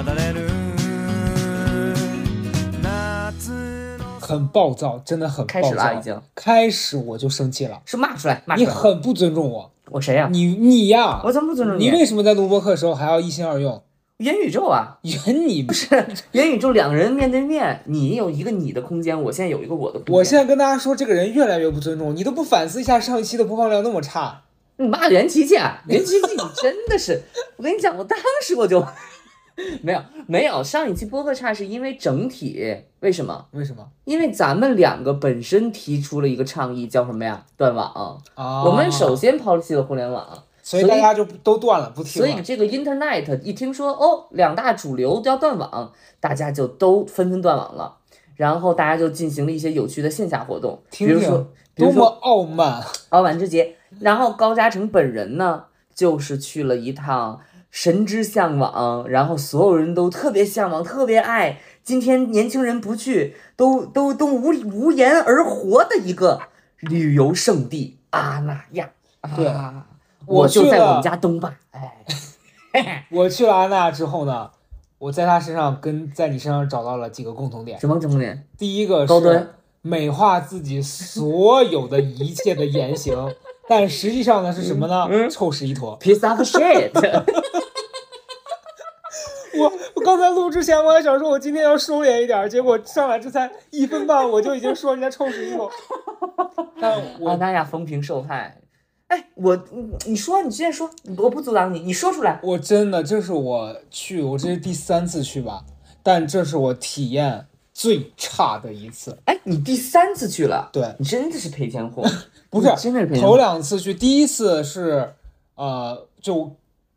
れる夏の很暴躁，真的很暴躁。开始了啊已经开始我就生气了，是骂出来，骂出来。你很不尊重我，我谁呀、你你呀，我怎么不尊重你为什么在录播课的时候还要一心二用？元宇宙啊，圆你不是？元宇宙两个人面对面，你有一个你的空间，我现在有一个我的空间。我现在跟大家说，这个人越来越不尊重，你都不反思一下上一期的播放量那么差，你骂袁琪琪，啊，袁琪琪，你真的是，我跟你讲，我当时我就 没有没有上一期播客差，是因为整体为什么？为什么因为咱们两个本身提出了一个倡议，叫什么呀？断网。啊？我们首，先抛弃了互联网，所以大家就都断了，不听了。所以这个 Internet 一听说哦，两大主流要断网，大家就都纷纷断网了。然后大家就进行了一些有趣的线下活动，听听比如说，多么傲慢！傲慢之节，然后高嘉诚本人呢，就是去了一趟神之向往，然后所有人都特别向往、特别爱。今天年轻人不去，都都都无无言而活的一个旅游胜地阿那亚。对啊，我我就在我们家东坝，哎，我去了阿那亚之后呢，我在他身上跟在你身上找到了几个共同点。什么共同点？第一个是美化自己所有的一切的言行，但实际上呢是什么呢？嗯臭屎一坨。piece of shit。我我刚才录之前我还想说，我今天要收敛一点，结果上来这才一分半，我就已经说人家臭屎一坨。但阿我那亚风评受害。哎，我你你说，你直接说，我不阻挡你，你说出来。我真的这是我去，我这是第三次去吧，但这是我体验最差的一次。哎，你第三次去了，对，你真的是赔钱货，不是真的是赔钱头。两次去，第一次是呃，就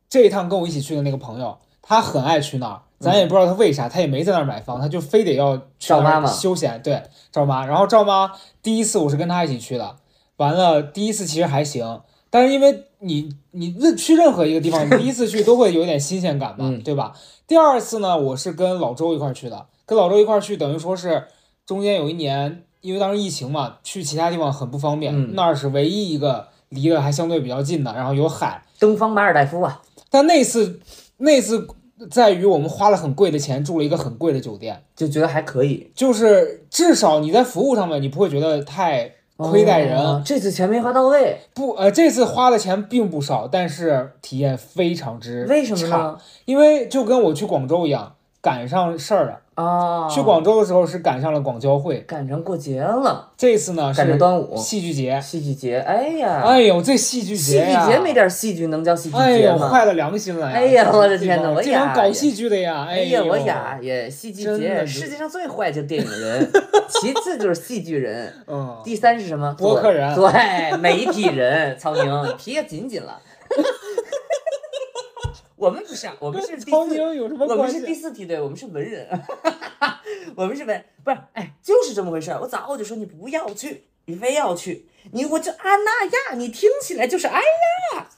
这一趟跟我一起去的那个朋友，他很爱去那儿，咱也不知道他为啥，他也没在那儿买房，他就非得要去那儿赵妈妈休闲，对，赵妈。然后赵妈第一次我是跟他一起去的，完了第一次其实还行，但是因为你你任去任何一个地方，你第一次去都会有点新鲜感嘛，嗯对吧？第二次呢，我是跟老周一块儿去的，跟老周一块儿去，等于说是中间有一年，因为当时疫情嘛，去其他地方很不方便，嗯那儿是唯一一个离得还相对比较近的，然后有海。东方马尔代夫啊，但那次那次在于我们花了很贵的钱住了一个很贵的酒店，就觉得还可以，就是至少你在服务上面你不会觉得太亏待人。哦这次钱没花到位，不，呃，这次花的钱并不少，但是体验非常之为什么差？呢？因为就跟我去广州一样，赶上事儿了。啊，去广州的时候是赶上了广交会，赶上过节了，这次呢赶上是端午，戏剧节。戏剧节，哎呀，哎呦，这戏剧节戏剧节没点戏剧能叫戏剧哎呦，节吗？坏了良心了呀！哎呀我的天哪我呀这帮搞戏剧的呀！哎呦，呀，我呀也戏剧节，世界上最坏就是电影人，其次就是戏剧人，嗯，第三是什么？播客人对，媒体人，曹宁皮也紧紧了。我们不是，啊，我们是第曹四，宁有什么我们是第？四梯队，我们是文人，我们是文，不是，哎，就是这么回事儿。我早我就说你不要去，你非要去，你我这阿那亚，你听起来就是哎呀，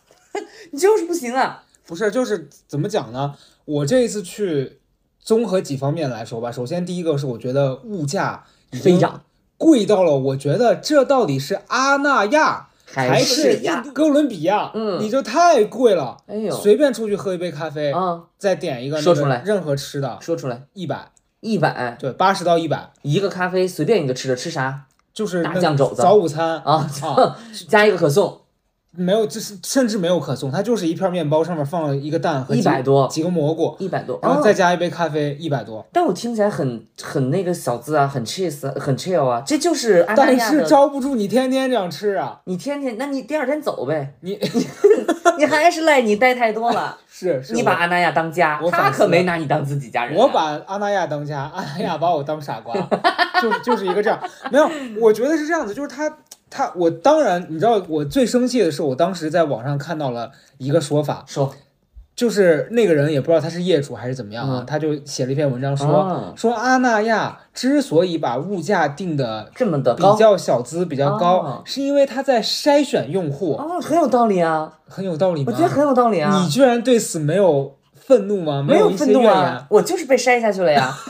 你就是不行啊。不是，就是怎么讲呢？我这一次去，综合几方面来说吧。首先，第一个是我觉得物价飞涨贵到了，我觉得这到底是阿那亚还是哥伦比亚？嗯你这太贵了。哎呦，随便出去喝一杯咖啡，啊，再点一个那说出来个任何吃的，说出来，一百，一百对，八十到一百，一个咖啡，随便一个吃的，吃啥就是那大酱肘子早午餐啊？啊，加一个可颂，没有，就是甚至没有可颂，它就是一片面包，上面放了一个蛋和几100多几个蘑菇，一百多，然后哦再加一杯咖啡，一百多。但我听起来很很那个小资啊，很 cheese，很 chill 啊，这就是但。是招不住你天天这样吃啊！你天天，那你第二天走呗，你你 还是赖你待太多了。是是，你把阿那亚当家我，他可没拿你当自己家人啊、我把阿那亚当家，阿那亚把我当傻瓜，就就是一个这样。没有，我觉得是这样子，就是他他我当然你知道，我最生气的是，我当时在网上看到了一个说法，说就是那个人也不知道他是业主还是怎么样啊，嗯他就写了一篇文章说、哦说阿那亚之所以把物价定的这么的高，比较小资比较高，哦是因为他在筛选用户，哦，很有道理啊，很有道理吗？我觉得很有道理啊。你居然对此没有愤怒吗？没有愤怒啊言？，我就是被筛下去了呀。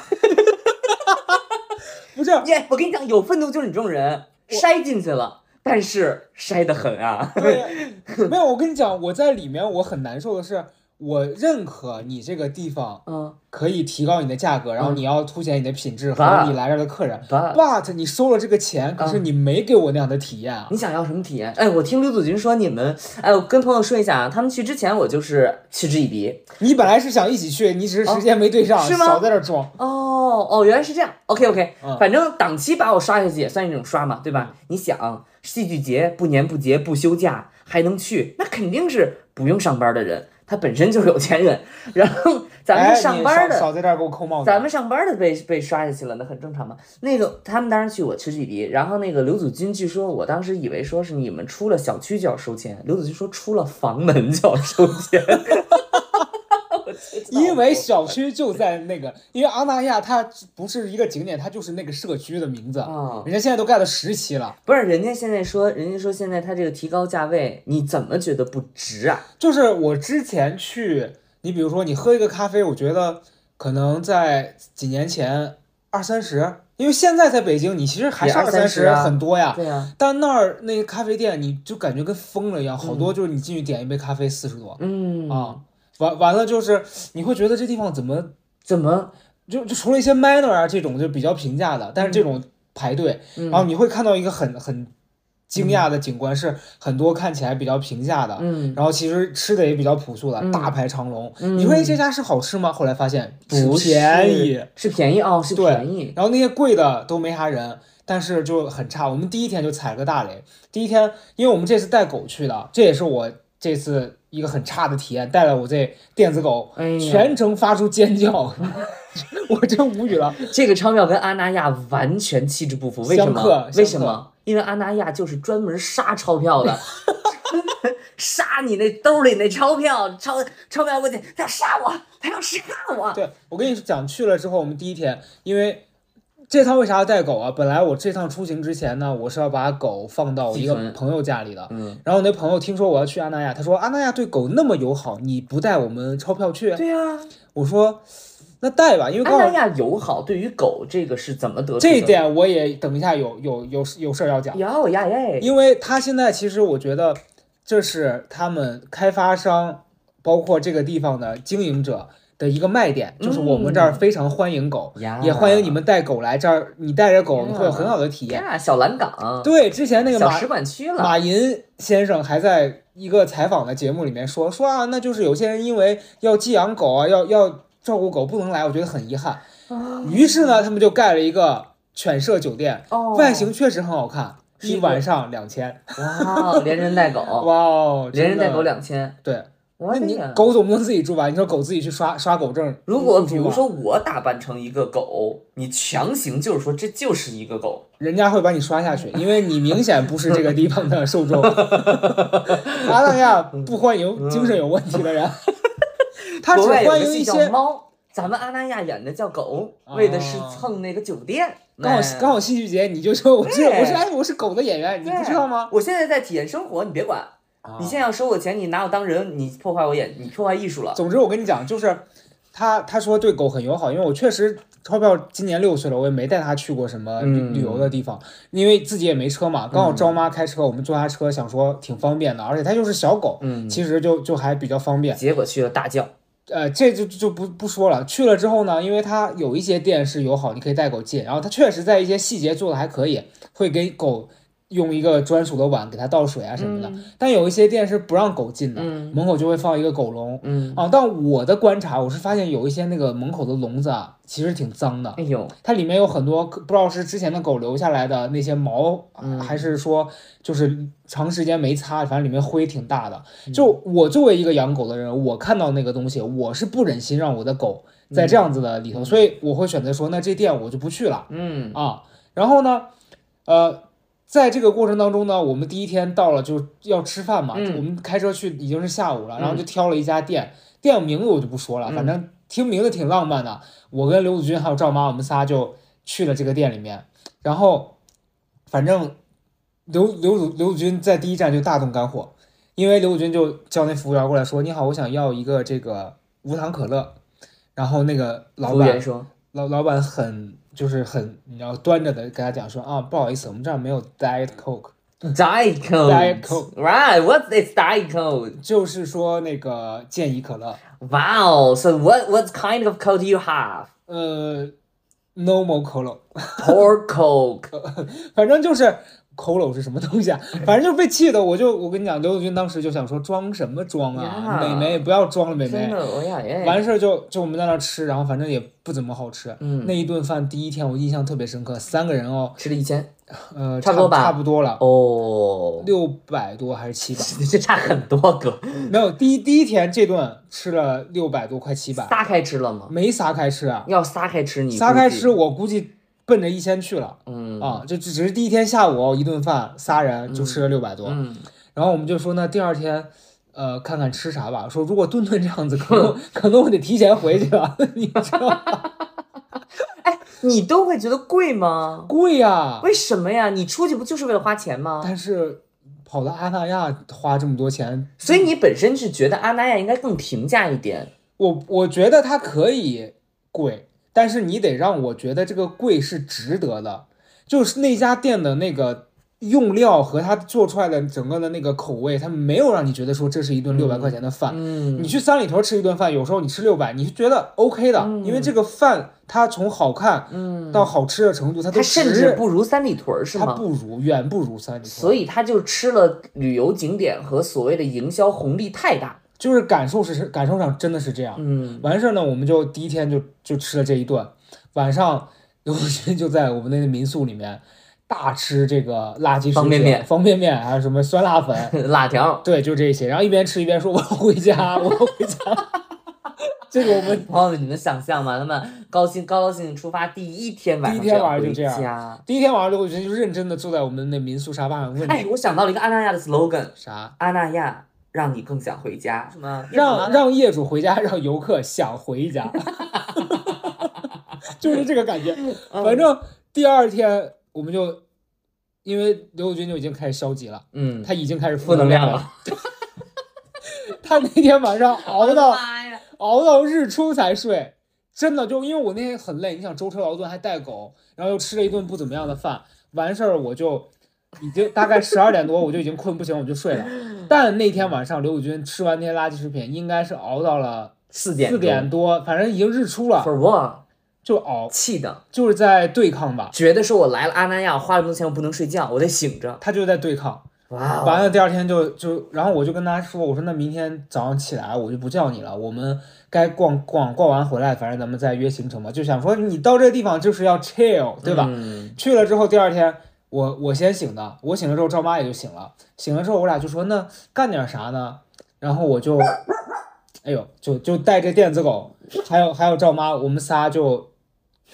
不是，耶，我跟你讲，有愤怒就是你这种人，筛进去了，但是筛得很啊。对，没有。我跟你讲，我在里面我很难受的是，我认可你这个地方嗯可以提高你的价格，然后嗯你要凸显你的品质和你来这儿的客人。，but 你收了这个钱，可是嗯你没给我那样的体验啊！你想要什么体验？哎，我听刘祖军说你们，哎，我跟朋友说一下啊，他们去之前我就是嗤之以鼻。你本来是想一起去，你只是时间没对上，哦是吗少在这儿装。哦哦，原来是这样。OK OK，、嗯反正档期把我刷下去也算一种刷嘛，对吧？你想，戏剧节不年不节不休假还能去，那肯定是不用上班的人，他本身就是有钱人。然后咱哎，们上班的，少少在这儿给我扣帽子。咱们上班的被被刷下去了，那很正常嘛。那个他们当时去我嗤之以鼻，然后那个刘祖军，据说我当时以为说是你们出了小区就要收钱，刘祖军说出了房门就要收钱，因为小区就在那个，因为阿那亚它不是一个景点，它就是那个社区的名字。啊。人家现在都盖了十期了，不是，人家现在说，人家说现在它这个提高价位，你怎么觉得不值啊？就是我之前去，你比如说你喝一个咖啡，我觉得可能在几年前二三十，因为现在在北京，你其实还是二三十啊很多呀。对啊，但那儿那个咖啡店，你就感觉跟疯了一样，好多就是你进去点一杯咖啡四十多嗯啊，完完了就是你会觉得这地方怎么怎么？就就除了一些 manner 啊这种就比较平价的，但是这种排队，嗯然后你会看到一个很很惊讶的景观，是很多看起来比较平价的，嗯，然后其实吃的也比较朴素的，嗯大排长龙。嗯你说哎这家是好吃吗？后来发现不便宜，是便宜哦，是对便宜。然后那些贵的都没啥人。但是就很差，我们第一天就踩了个大雷。第一天，因为我们这次带狗去的，这也是我这次一个很差的体验。带了我这电子狗，哎全程发出尖叫，我真无语了。这个钞票跟阿那亚完全气质不符，为什么？为什么？因为阿那亚就是专门杀钞票的，杀你那兜里那钞票，钞钞票过去，他要杀我，他要杀我。对我跟你讲，去了之后，我们第一天，因为这趟为啥要带狗啊？本来我这趟出行之前呢，我是要把狗放到我一个朋友家里的。嗯，然后我那朋友听说我要去阿那亚，他说阿那亚对狗那么友好，你不带我们钞票去？对呀、我说那带吧，因为刚好阿那亚友好对于狗这个是怎么得出的？这一点我也等一下有有有有事儿要讲，有呀耶，因为他现在其实我觉得这是他们开发商包括这个地方的经营者的一个卖点，就是我们这儿非常欢迎狗，呀。也欢迎你们带狗来这儿，你带着狗你会有很好的体验。呀，小蓝港，对，之前那个马小使馆区了，马云先生还在一个采访的节目里面说说啊，那就是有些人因为要寄养狗啊，要要照顾狗不能来，我觉得很遗憾。于是呢，他们就盖了一个犬舍酒店，哦，外形确实很好看，一晚上两千，哇，连人带狗，哇哦，连人带狗 两千，对。那你我的呀！狗总不能自己住吧？你说狗自己去刷刷狗证，如果比如说我打扮成一个狗，你强行就是说这就是一个狗，人家会把你刷下去，因为你明显不是这个地方的受众。阿那亚不欢迎精神有问题的人，他只国外有欢迎一些猫，咱们阿那亚演的叫狗，哦为的是蹭那个酒店。刚好哎刚好戏剧节，你就说我是我是哎我是狗的演员，你不知道吗？我现在在体验生活，你别管。啊你现在要收我钱，你拿我当人，你破坏我演，你破坏艺术了。总之我跟你讲，就是他他说对狗很友好，因为我确实钞票今年六岁了，我也没带他去过什么旅游的地方，因为自己也没车嘛，刚好招妈开车，我们坐他车，想说挺方便的，而且他就是小狗，嗯，其实就就还比较方便。结果去了大叫。呃，这就就不不说了。去了之后呢，因为它有一些店是友好，你可以带狗进，然后它确实在一些细节做的还可以，会给狗用一个专属的碗给它倒水啊什么的。但有一些店是不让狗进的，嗯门口就会放一个狗笼。嗯，啊，但我的观察，我是发现有一些那个门口的笼子啊，其实挺脏的，哎呦，它里面有很多不知道是之前的狗留下来的那些毛，嗯还是说就是长时间没擦，反正里面灰挺大的。嗯就我作为一个养狗的人，我看到那个东西，我是不忍心让我的狗在这样子的里头，所以我会选择说，那这店我就不去了嗯啊。然后呢，呃。在这个过程当中呢，我们第一天到了就要吃饭嘛，嗯我们开车去已经是下午了，然后就挑了一家店，店名字我就不说了，嗯反正听名字挺浪漫的。我跟刘子君还有赵妈，我们仨就去了这个店里面，然后反正刘刘子刘子君在第一站就大动肝火，因为刘子君就叫那服务员过来说：“你好，我想要一个这个无糖可乐。”然后那个老板说，老老板很就是很你要端着的跟他讲说啊，不好意思，我们这儿没有 Diet Coke，Diet Coke. Diet Coke. Right. What's this Diet Coke? 就是说那个健怡可乐，Wow. So what what kind of Coke do you have? 呃，normal Coke。Poor Coke. 反正就是 Cola 是什么东西啊？反正就是被气的，我就我跟你讲，刘子君当时就想说装什么装啊，美眉不要装了，美眉。完事儿就就我们在那儿吃，然后反正也不怎么好吃。嗯那一顿饭第一天我印象特别深刻，三个人哦，吃了一千呃，差不多吧差不多了，哦，六百多还是七百？这差很多哥。没有，第一第一天这顿吃了六百多，快七百，撒开吃了吗？没撒开吃啊，要撒开吃你撒开吃我估计奔着一千去了。嗯啊，就只只是第一天下午一顿饭，仨人就吃了六百多，嗯，然后我们就说那第二天，呃，看看吃啥吧。说如果顿顿这样子，可能 可能我得提前回去了，你知道吗？你都会觉得贵吗？贵呀、为什么呀？你出去不就是为了花钱吗？但是跑到阿那亚花这么多钱，所以你本身是觉得阿那亚应该更平价一点。我我觉得它可以贵，但是你得让我觉得这个贵是值得的，就是那家店的那个用料和它做出来的整个的那个口味，它没有让你觉得说这是一顿六百块钱的饭。嗯你去三里屯吃一顿饭，有时候你吃六百，你是觉得 OK 的，因为这个饭它从好看嗯，到好吃的程度，它都它甚至不如三里屯儿是它吗？不如远不如三里屯，所以他就吃了旅游景点和所谓的营销红利太大。就是感受是感受上真的是这样。嗯，完事儿呢，我们就第一天就就吃了这一顿，晚上刘德军就在我们那个民宿里面大吃这个垃圾方便面方便面还有什么酸辣粉，辣条。对，就这些。然后一边吃一边说我要回家，我要回家。这个我们 朋友们，你能想象吗？他们高兴高高兴兴出发第一天晚上第一天晚上就这样。第一天晚上刘德军就认真的坐在我们那民宿沙发上问哎，我想到了一个阿那亚的 slogan：啥。阿那亚让你更想回家。什么？让让业主回家，让游客想回家，就是这个感觉。嗯反正第二天我们就，因为刘友军就已经开始消极了，嗯，他已经开始负能量了。他那天晚上 熬到！熬到日出才睡，真的就因为我那天很累，你想舟车劳顿还带狗，然后又吃了一顿不怎么样的饭，完事儿我就已经大概十二点多我就已经困不行，我就睡了。但那天晚上刘宇军吃完那些垃圾食品，应该是熬到了四点四点多，反正已经日出了，For what？就熬，气的，就是在对抗吧，觉得说我来了阿那亚，花了这么多钱，我不能睡觉，我得醒着。他就在对抗。哇哦！完了第二天就就，然后我就跟他说，我说那明天早上起来我就不叫你了，我们该逛逛逛完回来，反正咱们再约行程嘛。就想说你到这个地方就是要 chill，对吧？嗯去了之后第二天我我先醒的，我醒了之后赵妈也就醒了，醒了之后我俩就说那干点啥呢？然后我就，哎呦，就就带着电子狗，还有还有赵妈，我们仨就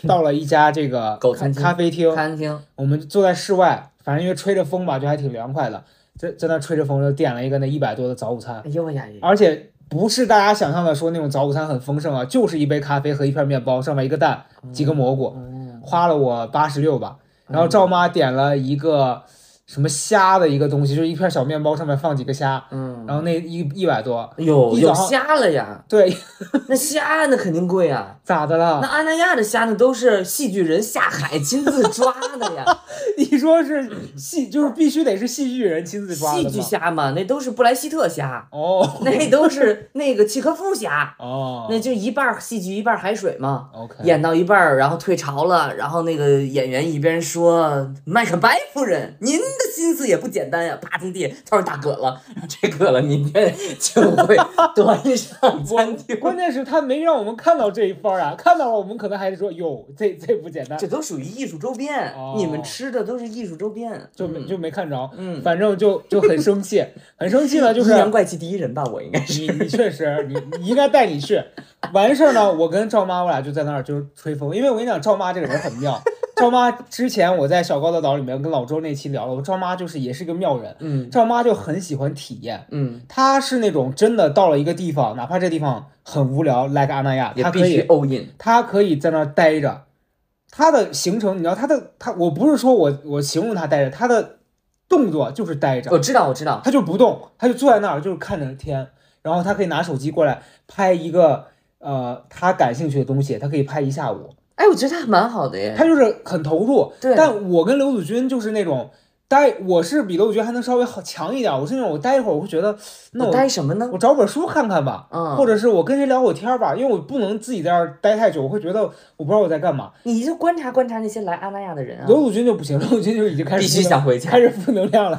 到了一家这个咖 狗餐厅咖啡厅，餐厅，我们坐在室外，反正因为吹着风吧，就还挺凉快的。在在那吹着风，就点了一个那一百多的早午餐，哎呦呀呀！而且不是大家想象的说那种早午餐很丰盛啊，就是一杯咖啡和一片面包，上面一个蛋，几个蘑菇，嗯花了我八十六吧。然后赵妈点了一个什么虾的一个东西，就是一片小面包，上面放几个虾，嗯，然后那一一百多，有，有虾了呀！对，那虾那肯定贵啊。咋的那了？阿那亚的虾那，都是戏剧人下海亲自抓的呀，你说是戏，就是必须得是戏剧人亲自抓的戏剧？虾嘛，那都是布莱希特虾，哦 那都是那个契诃夫虾，哦，那就一半戏剧一半海水嘛。OK，演到一半儿，然后退潮了，然后那个演员一边说：“麦克白夫人，您的心思也不简单呀！”啪从地，他说：“大渴了。”这渴了，明天就会端上餐厅。关键是他没让我们看到这一番啊，看到了我们可能还是说哟，这这不简单，这都属于艺术周边，哦你们吃的都是艺术周边，就没就没看着，嗯，反正就就很生气，很生气呢，就是阴阳怪气第一人吧，我应该是。你你确实，你你应该带你去。完事儿呢，我跟赵妈我俩就在那儿就是吹风，因为我跟你讲，赵妈这个人很妙。赵妈之前我在小高的岛里面跟老周那期聊了，我赵妈就是也是一个妙人。嗯赵妈就很喜欢体验，嗯，她是那种真的到了一个地方，哪怕这地方很无聊，like 阿那亚，她必须她可以 all in。她可以在那儿待着。她的行程，你知道她的她，我不是说我我形容她待着，她的动作就是待着。我知道，我知道，她就不动，她就坐在那儿，就是看着天，然后她可以拿手机过来拍一个呃她感兴趣的东西，她可以拍一下午，哎，我觉得他蛮好的耶。他就是很投入。对但我跟刘子君就是那种待，我是比罗子君还能稍微好强一点，我是那种我待一会儿，我会觉得那我我待什么呢我？找本书看看吧，嗯，或者是我跟谁聊会天儿吧，因为我不能自己在这儿待太久，我会觉得我不知道我在干嘛。你就观察观察那些来阿那亚的人啊。刘祖君就不行，刘祖君就已经开始必须想回家开始负能量了。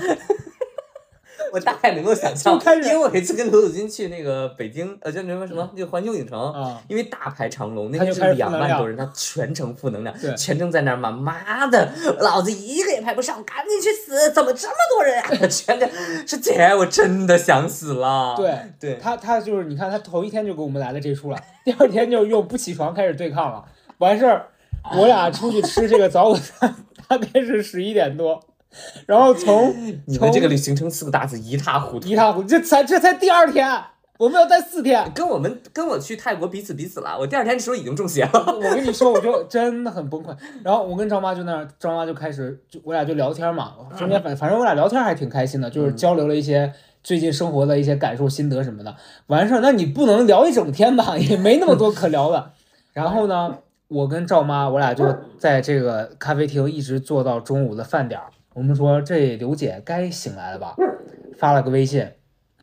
我大概能够想象，就因为我有一次跟刘子君去那个北京，呃，叫什么什么，那个环球影城，啊，因为大排长龙，那天是两万多人，他全程负能量，全程在那儿骂，妈的，老子一个也排不上，赶紧去死！怎么这么多人啊？全程是姐，我真的想死了。对对，他他就是你看他头一天就给我们来了这出了，第二天就又不起床开始对抗了。完事儿，我俩出去吃这个早午餐，大概是十一点多，然后从 你们这个旅行程四个大字一塌糊涂一。塌糊涂，这才这才第二天，我们要待四天。跟我们跟我去泰国彼此彼此了，我第二天的时候已经中邪了。我跟你说，我就真的很崩溃。然后我跟张妈就那儿，张妈就开始就我俩就聊天嘛，中间反反正我俩聊天还挺开心的，就是交流了一些最近生活的一些感受、心得什么的。完事儿，那你不能聊一整天吧，也没那么多可聊的。然后呢，我跟赵妈，我俩就在这个咖啡厅一直坐到中午的饭点儿。我们说这刘姐该醒来了吧，发了个微信，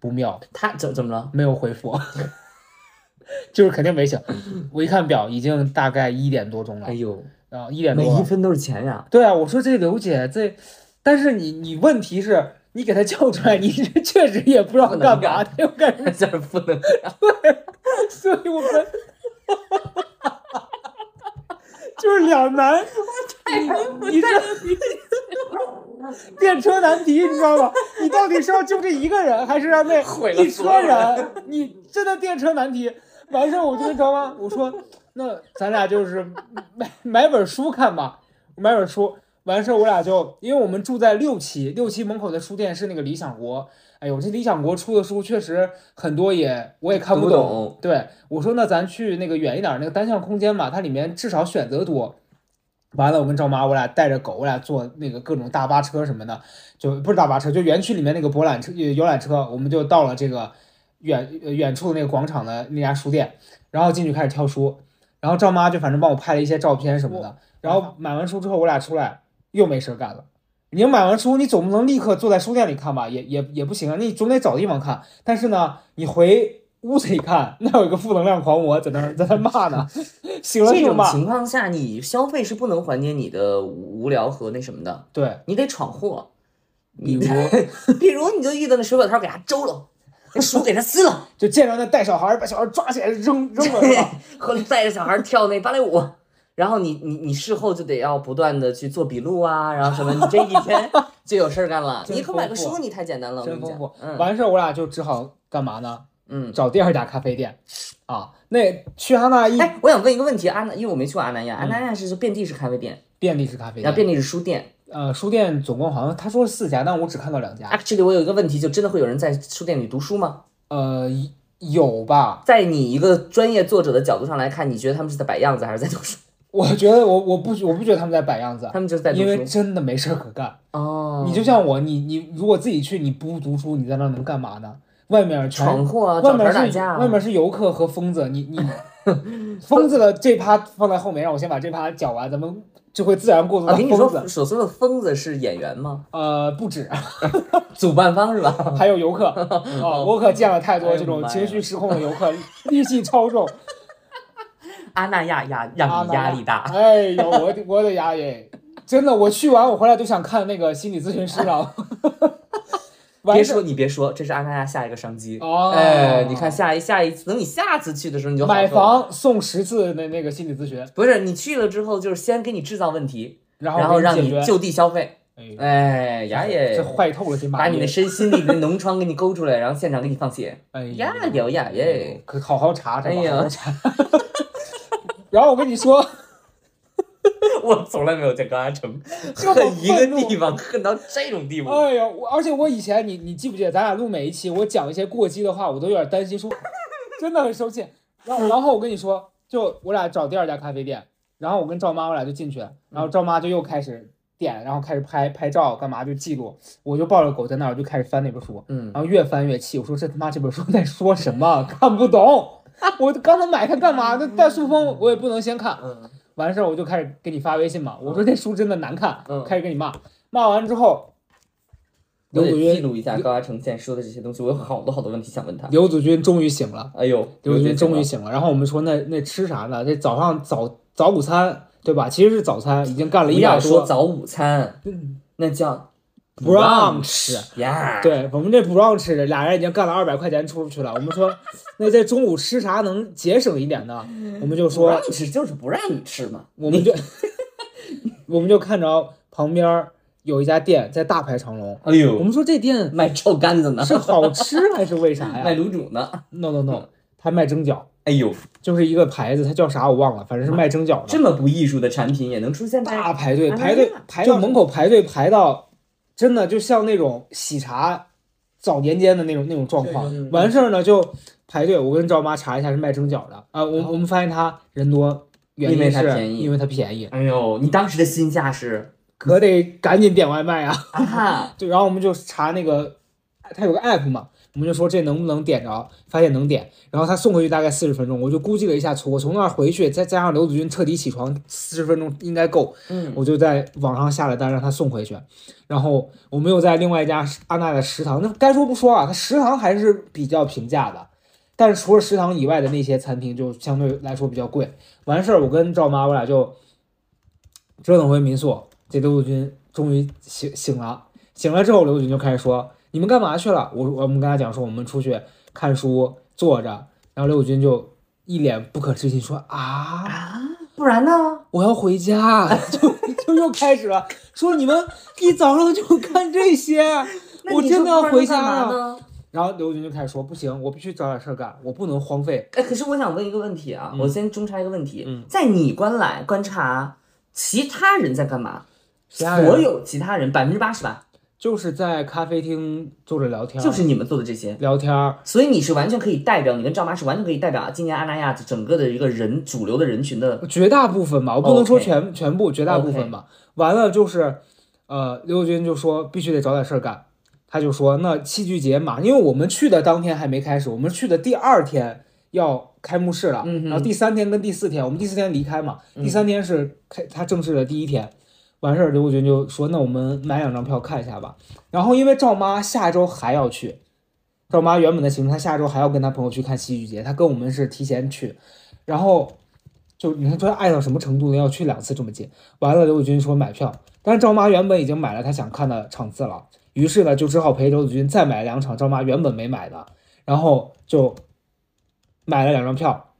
不妙，她怎怎么了？没有回复，就是肯定没醒。我一看表，已经大概一点多钟了哎，呦，然后一点多。每一分都是钱呀！对啊，我说这刘姐这，但是你你问题是，你给她叫出来，你这确实也不知道干嘛，干她又干什么，这是负能 对。所以我们就是两难。你你这电车难题，你知道吗？你到底是要救这一个人，还是让那毁了一车人人？你真的电车难题。完事儿我就跟张妈我说，那咱俩就是 买买本书看吧，买本书。完事儿我俩就，因为我们住在六期，六期门口的书店是那个理想国。哎呦，这理想国出的书确实很多也，我也看不懂对，我说那咱去那个远一点儿那个单向空间吧，它里面至少选择多。完了，我跟赵妈我俩带着狗，我俩坐那个各种大巴车什么的，就不是大巴车，就园区里面那个博览车、呃游览车，我们就到了这个远呃远处的那个广场的那家书店，然后进去开始挑书，然后赵妈就反正帮我拍了一些照片什么的，然后买完书之后我俩出来又没事儿干了。你买完书，你总不能立刻坐在书店里看吧，也也也不行啊，你总得找地方看。但是呢，你回屋子里看，那有一个负能量狂魔在那儿在那儿骂呢，醒了这种。情况下，你消费是不能缓解你的无聊和那什么的，对，你得闯祸。比如 比如你就遇到那水果摊，给他周了，那书给他撕了，就见着那带小孩，把小孩抓起来扔扔了，是吧？或者带着小孩跳那芭蕾舞，然后你你你事后就得要不断的去做笔录啊，然后什么，你这一天就有事儿干了。你可买个书，你太简单了，真丰富。。嗯完事儿我俩就只好干嘛呢？嗯。找第二家咖啡店啊。那去阿那亚哎，我想问一个问题，阿那，因为我没去过阿那亚，阿那亚是遍地是咖啡店，遍地是咖啡店，然后遍地是书店。呃，书店总共好像他说是四家，但我只看到两家。Actually，我有一个问题，就真的会有人在书店里读书吗？呃，有吧？在你一个专业作者的角度上来看，你觉得他们是在摆样子还是在读书？我觉得我我不我不觉得他们在摆样子，他们就是在读因为书。真的没事儿可干。哦，你就像我，你你如果自己去，你不读书，你在那儿能干嘛呢？外面全外面是。外面是游客和疯子，你你疯子的这趴放在后面，让我先把这趴讲完，咱们就会自然过渡啊，到疯子。说，所说的疯子是演员吗？呃，不止，主办方是吧？还有游客啊，我可见了太多这种情绪失控的游客，戾气超重。阿那亚亚让你压力大。哎呦，我的我的牙耶！真的，我去完我回来都想看那个心理咨询师了。别说你别说，这是阿那亚下一个商机。哦，哎，你看下一下一次，等你下次去的时候，你就买。房送十次那那个心理咨询，不是你去了之后，就是先给你制造问题，然后然后让。你就地消费。哎，哎呀耶这，坏透了，这把！你的身心里的脓疮给你勾出来，然后现场给你放血。哎呀有呀耶！可好好查查吧，哎呀好好查。然后我跟你说，我从来没有在高压城 恨一个地方恨到这种地步。哎呀，我而且我以前你你记不记得，咱俩录每一期，我讲一些过激的话，我都有点担心说，真的很生气。然后然后我跟你说，就我俩找第二家咖啡店，然后我跟赵妈我俩就进去，然后赵妈就又开始点，然后开始拍拍照干嘛就记录，我就抱着狗在那儿我就开始翻那本书，嗯，然后越翻越气，我说这他妈这本书在说什么，看不懂。我刚才买它干嘛？那带塑封我也不能先看。嗯完事儿我就开始给你发微信嘛，我说这书真的难看，嗯开始给你骂，骂完之后，刘祖军，记录一下高嘉诚现在说的这些东西，我有好多好多问题想问他。刘祖军终于醒了，哎呦，刘祖军终于醒醒了。然后我们说那那吃啥呢？这早上早早午餐对吧？其实是早餐，已经干了了，一不要百多。说早午餐，那叫 brunch。对我们这不让吃，俩人已经干了二百块钱出去了。我们说，那在中午吃啥能节省一点呢？我们就不说 吃就是不让你吃嘛。我们就我们就看着旁边有一家店在大排长龙。哎呦，我们说这店卖臭干子呢，是好吃还是为啥呀 卖卤煮呢。？No No No，他卖蒸饺，哎呦，就是一个牌子，它叫啥我忘了，反正是卖蒸饺的。这么不艺术的产品也能出现在大排队，哎排队排到门口排队排到，真的就像那种喜茶早年间的那种那种状况。完事儿呢就排队，我跟赵妈查一下是卖蒸饺的啊，我哦我们发现他人多，原因为因是它便宜因为它便宜，哎呦，你当时的心价是可得赶紧点外卖啊。对，然后我们就查那个，它有个 app 嘛，我们就说这能不能点着，发现能点，然后他送回去大概四十分钟，我就估计了一下，从我从那儿回去，再加上刘子君彻底起床，四十分钟应该够，嗯，我就在网上下了单让他送回去，然后我们又在另外一家阿娜的食堂，那该说不说啊，他食堂还是比较平价的，但是除了食堂以外的那些餐厅就相对来说比较贵。完事儿，我跟赵妈我俩就折腾回民宿，这刘子君终于醒醒了，醒了之后，刘子君就开始说：“你们干嘛去了？”我我们跟他讲说我们出去看书，坐着，然后刘子君就一脸不可置信说：“啊。”不然呢？我要回家，就就又开始了，说你们一早上就干这些，我真的要回家了。呢？然后刘军就开始说，不行，我必须找点事儿干，我不能荒废。哎，可是我想问一个问题啊，嗯我先中插一个问题，嗯在你观来观察，其他人在干嘛？所有其他人百分之八十吧，就是在咖啡厅坐着聊天，就是你们做的这些，聊天儿。所以你是完全可以代表，你跟赵妈是完全可以代表今年阿那亚整个的一个人主流的人群的。绝大部分吧，我不能说全全部，绝大部分吧。完了就是，呃，刘军就说必须得找点事儿干，他就说那戏剧节嘛，因为我们去的当天还没开始，我们去的第二天要开幕式了，嗯然后第三天跟第四天，我们第四天离开嘛，嗯第三天是开他正式的第一天。完事儿，刘军就说：“那我们买两张票看一下吧。”然后因为赵妈下周还要去，赵妈原本的行程，她下周还要跟她朋友去看戏剧节，她跟我们是提前去，然后就你看这爱到什么程度呢？要去两次这么近。完了，刘子君说买票，但是赵妈原本已经买了她想看的场次了，于是呢就只好陪刘子君再买两场赵妈原本没买的，然后就买了两张票。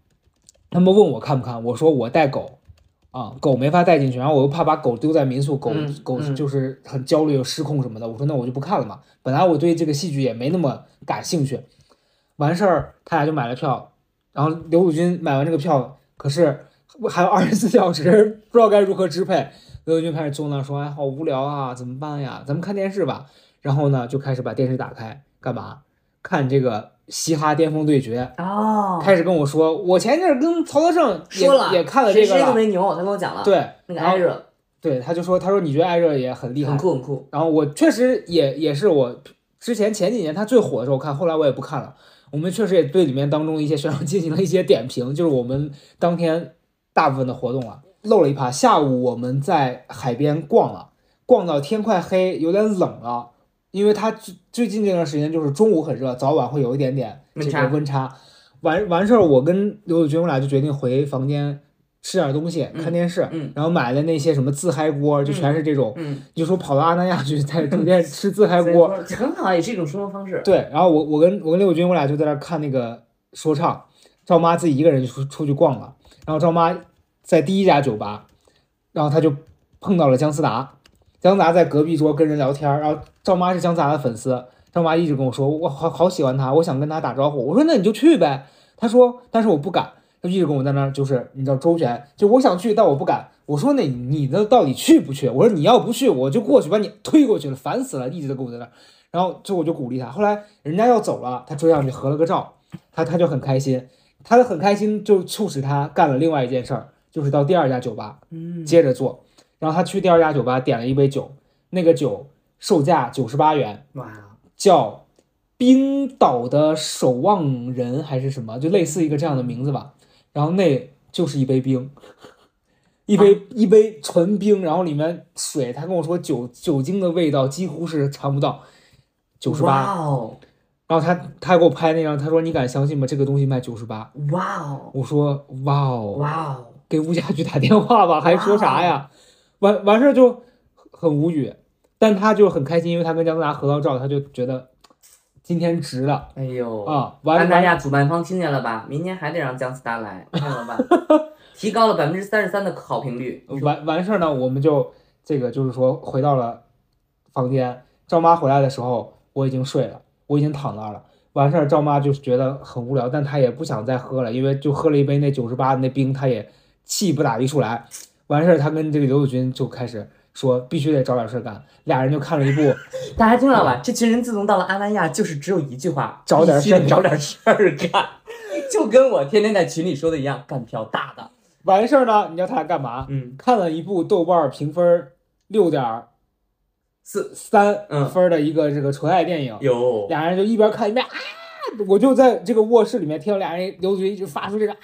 他们问我看不看，我说我带狗。啊，狗没法带进去，然后我又怕把狗丢在民宿，狗、嗯狗嗯就是很焦虑、失控什么的。我说那我就不看了嘛。本来我对这个戏剧也没那么感兴趣，完事儿他俩就买了票，然后刘祖军买完这个票，可是还有二十四小时，不知道该如何支配。刘祖军开始坐那说：“哎，好无聊啊，怎么办呀？咱们看电视吧。”然后呢，就开始把电视打开，干嘛？看这个《嘻哈巅峰对决》。哦，开始跟我说，我前阵儿跟曹德胜也说了也看了谁谁这个了，特别牛，他跟我讲了，，对，那个艾热对，他就说，他说你觉得艾热也很厉害很，酷很酷，然后我确实也也是我之前前几年他最火的时候看，后来我也不看了。我们确实也对里面当中一些选手 进行了一些点评，就是我们当天大部分的活动啊，漏了一趴。下午我们在海边逛了，逛到天快黑，有点冷了，因为它最最近这段时间就是中午很热，早晚会有一点点这个温差。完完事儿，我跟刘子君我俩就决定回房间吃点东西，看电视，嗯然后买了那些什么自嗨锅，就全是这种。嗯，就说跑到阿那亚去，在酒店吃自嗨锅，很好，也是一种生活方式。对，然后我我跟我跟刘军，我俩就在那儿看那个说唱，赵妈自己一个人就出出去逛了，然后赵妈在第一家酒吧，然后她就碰到了姜思达，姜思达在隔壁桌跟人聊天，然后赵妈是姜思达的粉丝，赵妈一直跟我说我好好喜欢他，我想跟他打招呼，我说那你就去呗，他说但是我不敢，他一直跟我在那儿就是你知道周旋，就我想去但我不敢，我说那你那到底去不去？我说你要不去我就过去把你推过去了，烦死了，一直都跟我在那儿。然后就我就鼓励他，后来人家要走了，他追上去合了个照，他他就很开心，他的很开心就促使他干了另外一件事儿，就是到第二家酒吧嗯，接着做，然后他去第二家酒吧点了一杯酒，那个酒售价九十八元，哇，叫冰岛的守望人还是什么，就类似一个这样的名字吧。然后那就是一杯冰，一杯、一杯纯冰，然后里面水，他跟我说酒酒精的味道几乎是尝不到。九十八。哦，然后他他给我拍那张，他说你敢相信吗？这个东西卖九十八。哇哦，我说哇哦，哇哦，给物价局打电话吧，还说啥呀？完完事儿就很无语，但他就很开心，因为他跟姜思达合到照，他就觉得今天值了哎呦，啊！完安达完亚主办方听见了吧？明年还得让姜思达来，看了吧？提高了百分之三十三的好评率。完完事儿呢，我们就这个就是说回到了房间。赵妈回来的时候，我已经睡了，我已经躺那儿了。完事儿，赵妈就是觉得很无聊，但她也不想再喝了，因为就喝了一杯那九十八的那冰，她也气不打一处来。完事儿，他跟这个刘子君就开始说必须得找点事儿干，俩人就看了一部 大家听到了吧？这群人自从到了阿那亚，就是只有一句话：找点事儿必须得找点事儿干。就跟我天天在群里说的一样，干票大的。完事儿呢，你知道他俩干嘛？嗯，看了一部豆瓣评分六点四三嗯分的一个这个纯爱电影，有俩人就一边看一边啊，我就在这个卧室里面听到俩人刘子君一直发出这个啊，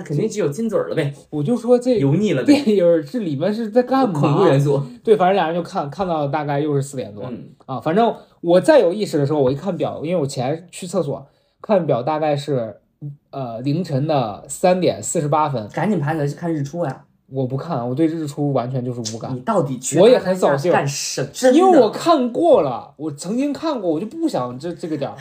那肯定只有金嘴儿了呗，我就说这油腻了呗，电影这里面是在干嘛？恐怖元素。对，反正俩人就看看到大概又是四点多、嗯，啊，反正我再有意识的时候，我一看表，因为我起来去厕所，看表大概是呃凌晨的三点四十八分，赶紧爬起来去看日出呀！我不看，我对日出完全就是无感。你到底去我也很扫兴干什？么因为我看过了，我曾经看过，我就不想这这个点儿，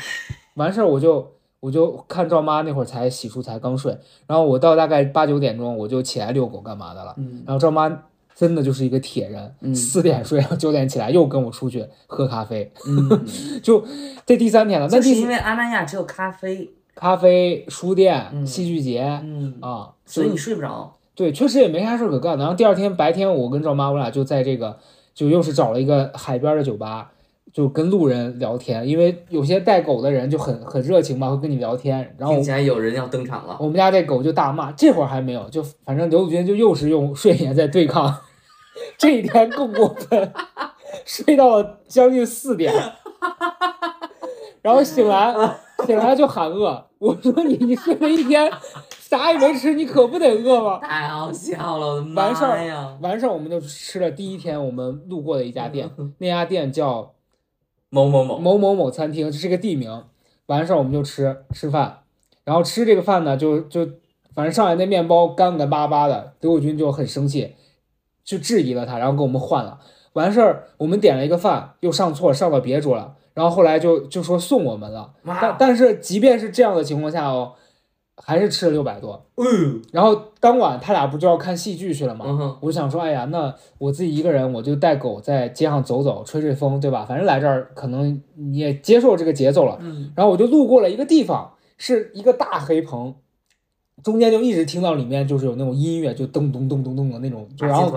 完事儿我就我就看赵妈那会儿才洗漱才刚睡，然后我到大概八九点钟我就起来遛狗干嘛的了，嗯然后赵妈真的就是一个铁人，嗯四点睡，然后九点起来又跟我出去喝咖啡，嗯，就这第三天了，那是因为阿那亚只有咖啡，咖啡、书店、嗯戏剧节嗯，啊，所以你睡不着。对，确实也没啥事可干的。然后第二天白天，我跟赵妈我俩就在这个，就又是找了一个海边的酒吧，就跟路人聊天，因为有些带狗的人就很很热情嘛，会跟你聊天。然后听起来有人要登场了。我们家这狗就大骂，这会儿还没有，就反正刘子君就又是用睡眠在对抗，这一天更过分，睡到了将近四点，然后醒来醒来就喊饿，我说你你睡了一天，啥也没吃，你可不得饿吗？太好笑了，我的完事儿！完事儿我们就吃了第一天我们路过的一家店，那家店叫某某某，某某某餐厅，这是个地名。完事儿我们就吃吃饭，然后吃这个饭呢，就就反正上来那面包干干巴巴的，德国军就很生气，就质疑了他，然后给我们换了。完事儿我们点了一个饭，又上错上到别桌了，然后后来就就说送我们了。但，但是即便是这样的情况下哦，还是吃了六百多。嗯然后当晚他俩不就要看戏剧去了吗？嗯哼，我想说，哎呀，那我自己一个人，我就带狗在街上走走，吹吹风，对吧？反正来这儿可能你也接受这个节奏了。嗯，然后我就路过了一个地方，是一个大黑棚，中间就一直听到里面就是有那种音乐，就咚咚咚咚咚的那种，就然后，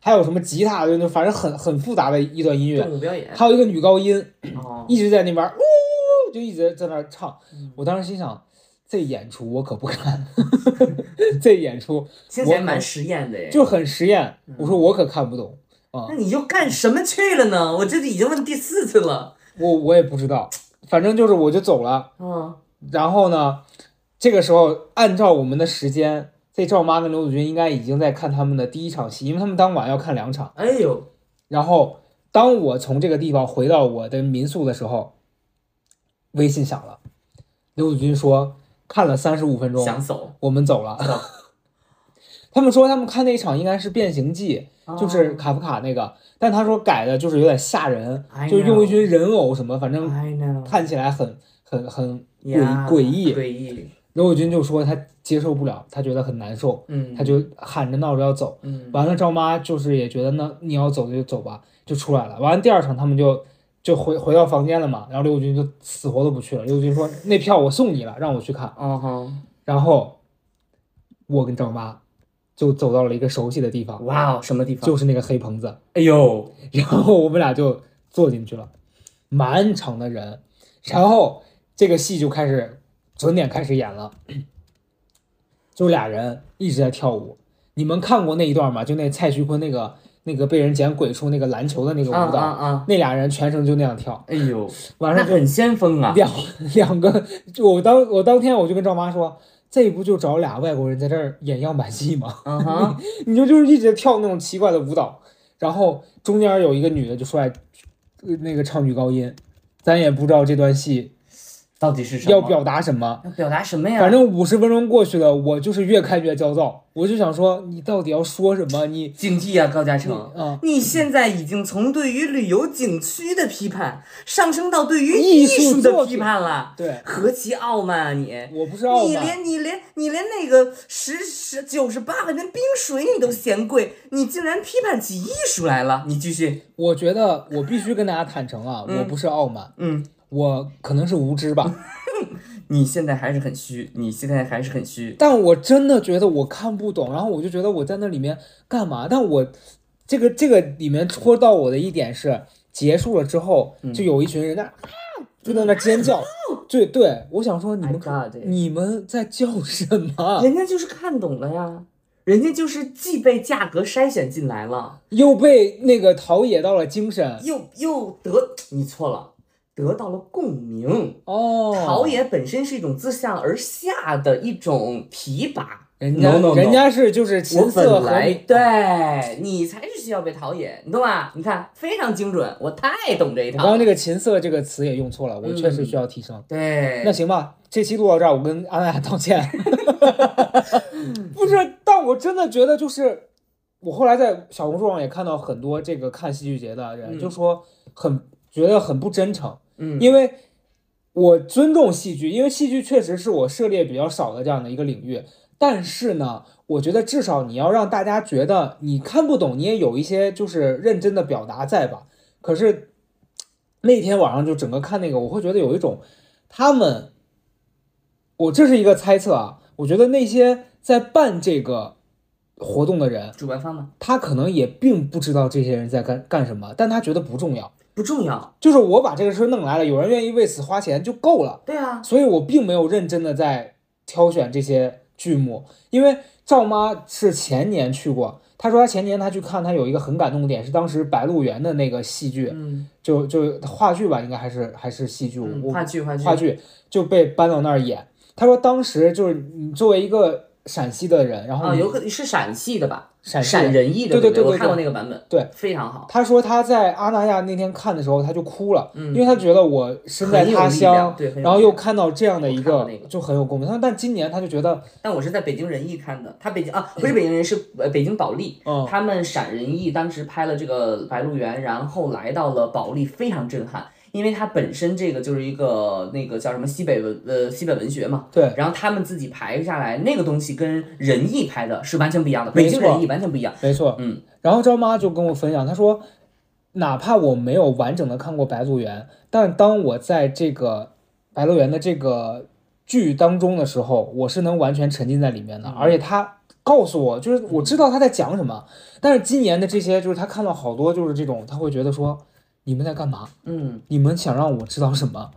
还有什么吉他，就那反正很很复杂的一段音乐，表演。还有一个女高音哦，一直在那边呜，就一直在那唱。嗯我当时心想，这演出我可不看，这演出听起来蛮实验的耶。就很实验，嗯我说我可看不懂啊。那你又干什么去了呢？我这已经问第四次了。我我也不知道，反正就是我就走了。嗯，然后呢，这个时候按照我们的时间，这赵妈跟刘子君应该已经在看他们的第一场戏，因为他们当晚要看两场。哎呦，然后当我从这个地方回到我的民宿的时候，微信响了，刘子君说看了三十五分钟，想走，我们走了。他们说他们看那一场应该是《变形记》，就是哦卡夫卡那个，但他说改的就是有点吓人，就用一群人偶什么，反正看起来很很很诡诡异。诡异，刘友军就说他接受不了，他觉得很难受，嗯，他就喊着闹着要走。嗯，完了，赵妈就是也觉得那你要走就走吧，就出来了。完了第二场他们就就回回到房间了嘛，然后刘友军就死活都不去了。刘友军说那票我送你了，让我去看。啊哈，然后我跟张妈就走到了一个熟悉的地方，哇哦，什么地方？就是那个黑棚子。哎呦，然后我们俩就坐进去了，满场的人，然后这个戏就开始准点开始演了，就俩人一直在跳舞。你们看过那一段吗？就那蔡徐坤那个那个被人捡鬼畜那个篮球的那个啊舞蹈，啊啊！那俩人全程就那样跳，哎呦，完事儿就那很先锋啊！两两个，就我当我当天我就跟赵妈说，这不就找俩外国人在这儿演样板戏吗？你就就是一直跳那种奇怪的舞蹈，然后中间有一个女的就出来，呃那个唱女高音，咱也不知道这段戏到底是什么？要表达什么。要表达什么呀？反正五十分钟过去了，我就是越看越焦躁，我就想说，你到底要说什么？你警惕啊，高嘉你诚。啊，你现在已经从对于旅游景区的批判上升到对于艺艺术术的批判了，对何其傲慢啊你！我不是傲你，连你连你连那个十十九十八块钱冰水你都嫌贵，你竟然批判起艺术来了！你继续，我觉得我必须跟大家坦诚啊，我不是傲慢，嗯，我可能是无知吧，你现在还是很虚，你现在还是很虚。但我真的觉得我看不懂，然后我就觉得我在那里面干嘛？但我这个这个里面戳到我的一点是，结束了之后，嗯就有一群人在。就在那尖叫，对对，我想说你们你们在叫什么？人家就是看懂了呀，人家就是既被价格筛选进来了，又被那个陶冶到了精神又又得你错了，得到了共鸣。哦。陶冶本身是一种自上而下的一种提拔，人家 No, no, no 人家是就是琴瑟和对你才是需要被陶冶，你懂吧？你看非常精准，我太懂这一套刚刚。这个琴瑟这个词也用错了，我确实需要提升。对，那行吧，这期录到这儿，我跟安娜道歉。不是，但我真的觉得就是，我后来在小红书上也看到很多这个看戏剧节的人，嗯就说很觉得很不真诚，嗯因为我尊重戏剧，因为戏剧确实是我涉猎比较少的这样的一个领域。但是呢，我觉得至少你要让大家觉得你看不懂，你也有一些就是认真的表达在吧？可是那天晚上就整个看那个，我会觉得有一种他们，我这是一个猜测啊，我觉得那些在办这个活动的人，主办方吗他可能也并不知道这些人在干干什么，但他觉得不重要，不重要，就是我把这个事儿弄来了，有人愿意为此花钱就够了。对啊，所以我并没有认真的在挑选这些剧目，因为赵妈是前年去过，她说她前年她去看，她有一个很感动的点是当时《白鹿原》的那个戏剧，嗯，就就话剧吧，应该还是还是戏剧，嗯话剧话剧。话剧就被搬到那儿演。她说当时就是你作为一个陕西的人，然后啊，有可能是陕系的吧，陕西陕人艺的，对对对我看过那个版本，对，非常好，他说他在阿那亚那天看的时候，他就哭了，嗯。因为他觉得我身在他乡，对然后又看到这样的一个就很有共鸣。但但今年他就觉得，但我是在北京人艺看的，他北京啊不是北京人，是呃北京保利，嗯，他们陕人艺当时拍了这个《白鹿原》，然后来到了保利，非常震撼，因为它本身这个就是一个那个叫什么西北文呃西北文学嘛，对，然后他们自己排下来那个东西跟仁义拍的是完全不一样的，北京人艺完全不一样，没错，嗯。然后张妈就跟我分享，她说，哪怕我没有完整的看过《白鹿原》，但当我在这个《白鹿原》的这个剧当中的时候，我是能完全沉浸在里面的，嗯而且他告诉我，就是我知道他在讲什么。但是今年的这些，就是他看到好多就是这种，他会觉得说，你们在干嘛？嗯你们想让我知道什么？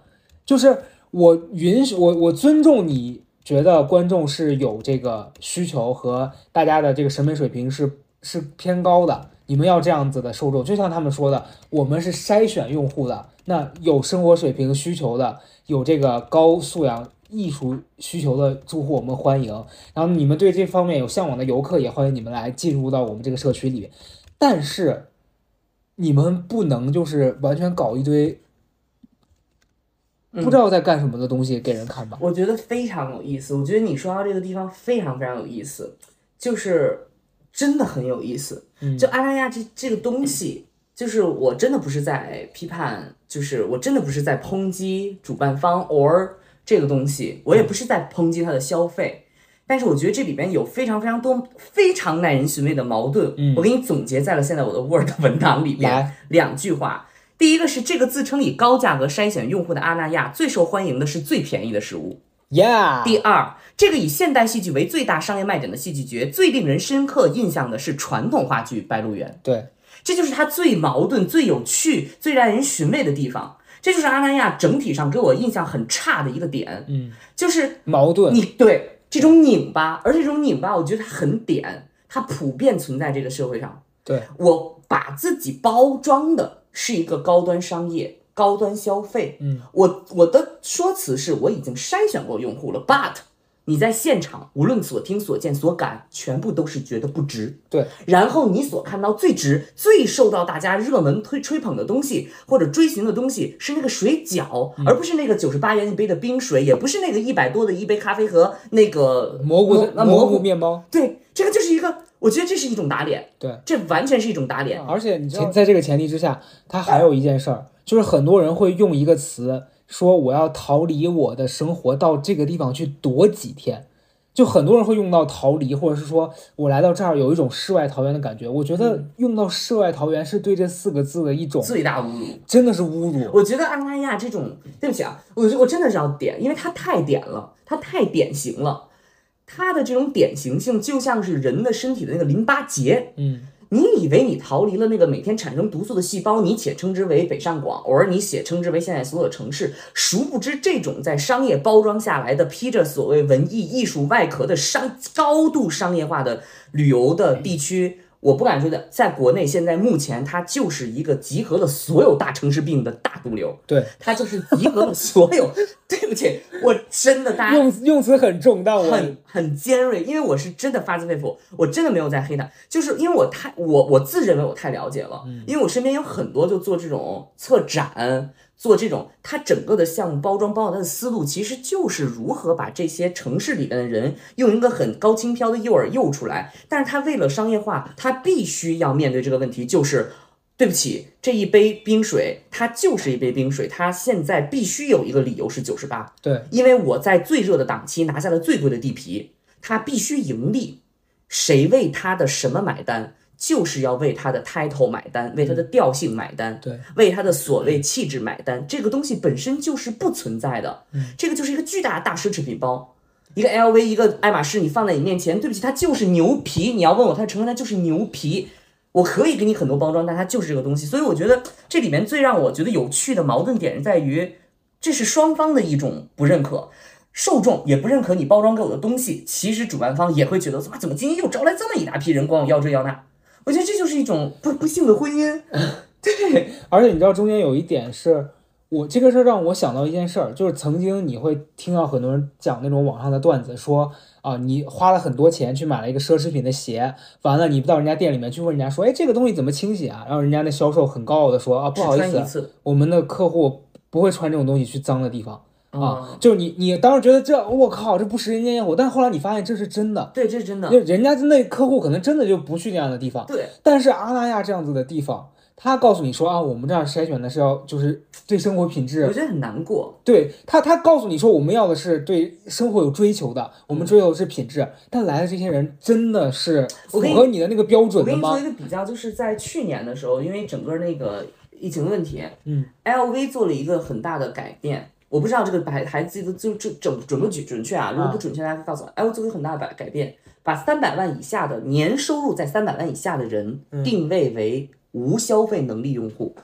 就是我允许我我尊重你觉得观众是有这个需求和大家的这个审美水平是是偏高的，你们要这样子的受众，就像他们说的，我们是筛选用户的，那有生活水平需求的，有这个高素养。艺术需求的住户我们欢迎，然后你们对这方面有向往的游客也欢迎你们来进入到我们这个社区里面，但是你们不能就是完全搞一堆嗯不知道在干什么的东西给人看吧。我觉得非常有意思。我觉得你说到这个地方非常非常有意思，就是真的很有意思。嗯就阿那亚这这个东西，就是我真的不是在批判，就是我真的不是在抨击主办方 or 这个东西，我也不是在抨击它的消费。但是我觉得这里边有非常非常多非常耐人寻味的矛盾，嗯我给你总结在了现在我的 Word 文档里面两句话。第一个是这个自称以高价格筛选用户的阿那亚，最受欢迎的是最便宜的食物。，Yeah，第二，这个以现代戏剧为最大商业卖点的戏剧节，最令人深刻印象的是传统话剧《白鹿原》，对，这就是它最矛盾、最有趣、最让人寻味的地方。这就是阿那亚整体上给我印象很差的一个点，嗯，就是矛盾，你对这种拧巴，而这种拧巴，我觉得它很点，它普遍存在这个社会上。对，我把自己包装的是一个高端商业、高端消费，嗯，我我的说辞是我已经筛选过用户了，but 你在现场，无论所听所见所感，全部都是觉得不值。对，然后你所看到最值、最受到大家热门推吹捧的东西，或者追寻的东西，是那个水饺，而不是那个九十八元一杯的冰水，也不是那个一百多的一杯咖啡和那个蘑菇啊蘑蘑菇面包，对，这个就是一个，我觉得这是一种打脸，对，这完全是一种打脸。而且你知道，在这个前提之下，它还有一件事儿，就是很多人会用一个词说我要逃离我的生活，到这个地方去躲几天。就很多人会用到逃离，或者是说我来到这儿有一种世外桃源的感觉。我觉得用到世外桃源是对这四个字的一种最大侮辱。真的是侮辱。我觉得阿那亚这种，对不起啊，我我真的是要点，因为它太点了，它太典型了。它的这种典型性就像是人的身体的那个淋巴结，嗯，你以为你逃离了那个每天产生毒素的细胞，你且称之为北上广，而你且称之为现在所有城市，殊不知这种在商业包装下来的披着所谓文艺艺术外壳的商高度商业化的旅游的地区。我不敢说的，在国内现在目前它就是一个集合了所有大城市病的大毒瘤，对，它就是集合了所有。对不起，我真的大家用用词很重，但我很很尖锐，因为我是真的发自肺腑，我真的没有在黑他，就是因为我太我我自认为我太了解了，因为我身边有很多就做这种策展，做这种他整个的项目包装，包括他的思路，其实就是如何把这些城市里面的人用一个很高轻飘的诱饵诱出来，但是他为了商业化，他必须要面对这个问题，就是。对不起，这一杯冰水，它就是一杯冰水，它现在必须有一个理由是九十八，对因为我在最热的档期拿下了最贵的地皮，它必须盈利。谁为它的什么买单？就是要为他的 title 买单，为他的调性买单，对，为他的所谓气质买单。这个东西本身就是不存在的，这个就是一个巨大的大奢侈品包。一个 LV，一个爱马仕，你放在你面前，对不起，它就是牛皮。你要问我它的成分，它就是牛皮。我可以给你很多包装，但它就是这个东西。所以我觉得这里面最让我觉得有趣的矛盾点在于，这是双方的一种不认可，受众也不认可你包装给我的东西。其实主办方也会觉得，哇，怎么今天又招来这么一大批人，管我要这要那？我觉得这就是一种不不幸的婚姻。对，而且你知道中间有一点是我这个事儿让我想到一件事儿，就是曾经你会听到很多人讲那种网上的段子，说啊，你花了很多钱去买了一个奢侈品的鞋，完了你到人家店里面去问人家说，哎，这个东西怎么清洗啊？然后人家那销售很高傲的说啊，不好意思，我们的客户不会穿这种东西去脏的地方。嗯啊，就是你，你当时觉得这我靠，这不食人间烟火，但后来你发现这是真的，对，这是真的就。人家那客户可能真的就不去那样的地方，对，但是阿那亚这样子的地方，他告诉你说啊，我们这样筛选的是要就是对生活品质我，觉得很难过。对他他告诉你说我们要的是对生活有追求的，我们追求的是品质，但来的这些人真的是符合你的那个标准的吗我跟你做一？个比较，就是在去年的时候，因为整个那个疫情的问题，嗯，LV 做了一个很大的改变。我不知道这个还还记得就就准准不准准确啊？如果不准确，大家告诉我。哎，我做了一个很大的改改变，把三百万以下的年收入在三百万以下的人嗯定位为无消费能力用户，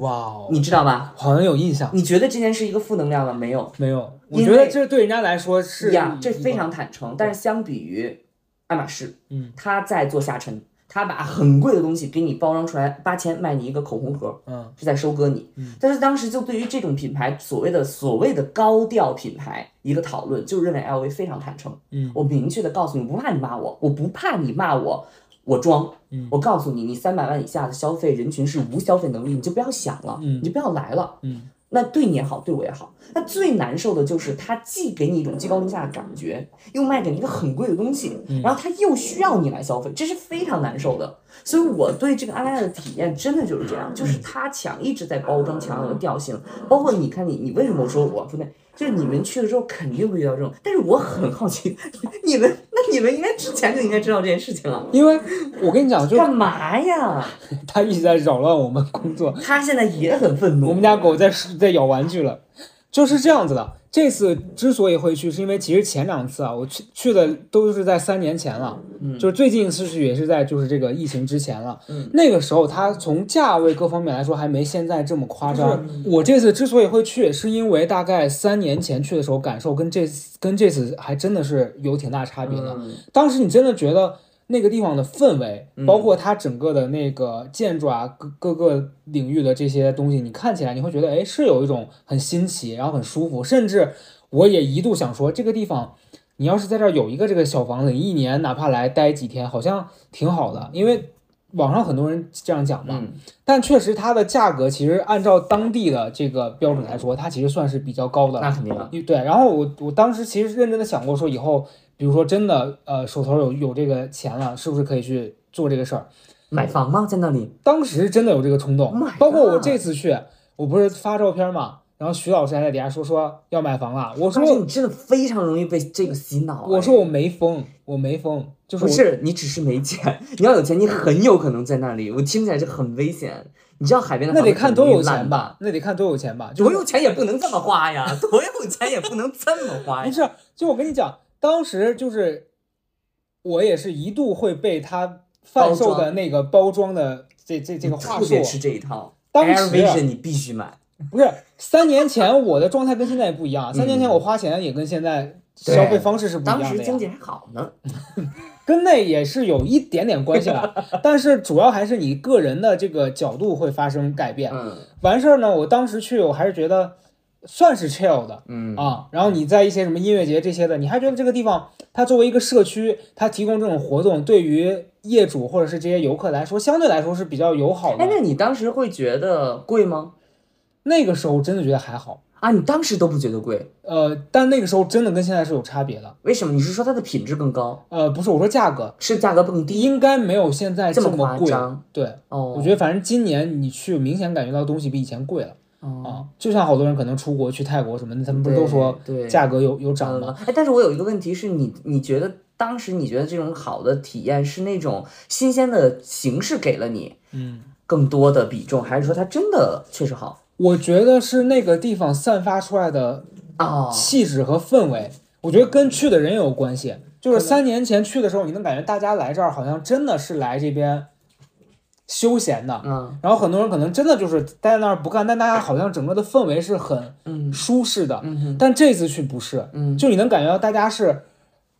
哇哦，你知道吧？好像有印象，你觉得这件事一个负能量吗？没有，没有？我觉得这对人家来说是呀，这非常坦诚。但是相比于爱马仕，嗯，他在做下沉，他把很贵的东西给你包装出来，八千卖你一个口红盒，嗯，是在收割你。但是当时就对于这种品牌所谓的所谓的高调品牌一个讨论，就认为 LV 非常坦诚。嗯，我明确的告诉你，不怕你骂我，我不怕你骂我。我装，嗯我告诉你，你三百万以下的消费人群是无消费能力，你就不要想了，嗯你就不要来了，嗯，那对你也好，对我也好。那最难受的就是他既给你一种居高临下的感觉，又卖给你一个很贵的东西，嗯然后他又需要你来消费，这是非常难受的。所以我对这个阿莱亚的体验真的就是这样，就是他强一直在包装强有的调性，包括你看你你为什么说我不对？就是你们去了之后肯定会遇到这种，但是我很好奇，你们那你们应该之前就应该知道这件事情了，因为我跟你讲，就干嘛呀？他一直在扰乱我们工作，他现在也很愤怒，我们家狗在在咬玩具了，就是这样子的。这次之所以会去，是因为其实前两次啊，我去去的都是在三年前了，嗯就是最近一次去也是在就是这个疫情之前了。嗯那个时候它从价位各方面来说还没现在这么夸张。我这次之所以会去，是因为大概三年前去的时候感受跟这次跟这次还真的是有挺大差别的。嗯当时你真的觉得那个地方的氛围，嗯包括它整个的那个建筑啊，各各个领域的这些东西，你看起来你会觉得，哎，是有一种很新奇，然后很舒服，甚至我也一度想说，这个地方你要是在这儿有一个这个小房子，你一年哪怕来待几天，好像挺好的，因为网上很多人这样讲嘛。嗯，但确实它的价格其实按照当地的这个标准来说，它其实算是比较高的。那肯定了。对，然后我我当时其实认真的想过，说以后比如说真的呃手头有有这个钱了，是不是可以去做这个事儿？买房吗？在那里？当时真的有这个冲动 Oh 包括我这次去，我不是发照片嘛，然后徐老师还在底下说说要买房了，我说你真的非常容易被这个洗脑。哎我说我没疯，我没疯，就是不是，你只是没钱。你要有钱，你很有可能在那里。我听起来就很危险。你知道海边的那得看多有钱吧？？那得看多有钱吧？就是多有钱也不能这么花呀，多有钱也不能这么花呀。不是，就我跟你讲，当时就是我也是一度会被他贩售的那个包装的这这这个话术特别，吃这一套。当时啊 Vision 你必须买。不是三年前我的状态跟现在也不一样，三年前我花钱也跟现在消费方式是不一样的呀，时经济还好呢。跟那也是有一点点关系的，但是主要还是你个人的这个角度会发生改变。嗯完事儿呢，我当时去我还是觉得算是 chill 的，嗯啊，然后你在一些什么音乐节这些的，你还觉得这个地方它作为一个社区，它提供这种活动，对于业主或者是这些游客来说，相对来说是比较友好的哎，。那你当时会觉得贵吗？那个时候真的觉得还好，啊，你当时都不觉得贵，呃，但那个时候真的跟现在是有差别的。为什么？你是说它的品质更高，呃，不是我说价格，是价格更低？应该没有现在这么贵。张？对，哦，我觉得反正今年你去明显感觉到东西比以前贵了哦，啊，就像好多人可能出国去泰国什么的，他们不是都说价格有有涨吗？嗯哎，但是我有一个问题是你，你觉得当时你觉得这种好的体验是那种新鲜的形式给了你嗯。更多的比重，还是说它真的确实好？我觉得是那个地方散发出来的啊，气质和氛围，我觉得跟去的人有关系。就是三年前去的时候，你能感觉大家来这儿好像真的是来这边休闲的，嗯。然后很多人可能真的就是待在那儿不干，但大家好像整个的氛围是很嗯。舒适的。嗯哼。但这次去不是，嗯。就你能感觉到大家是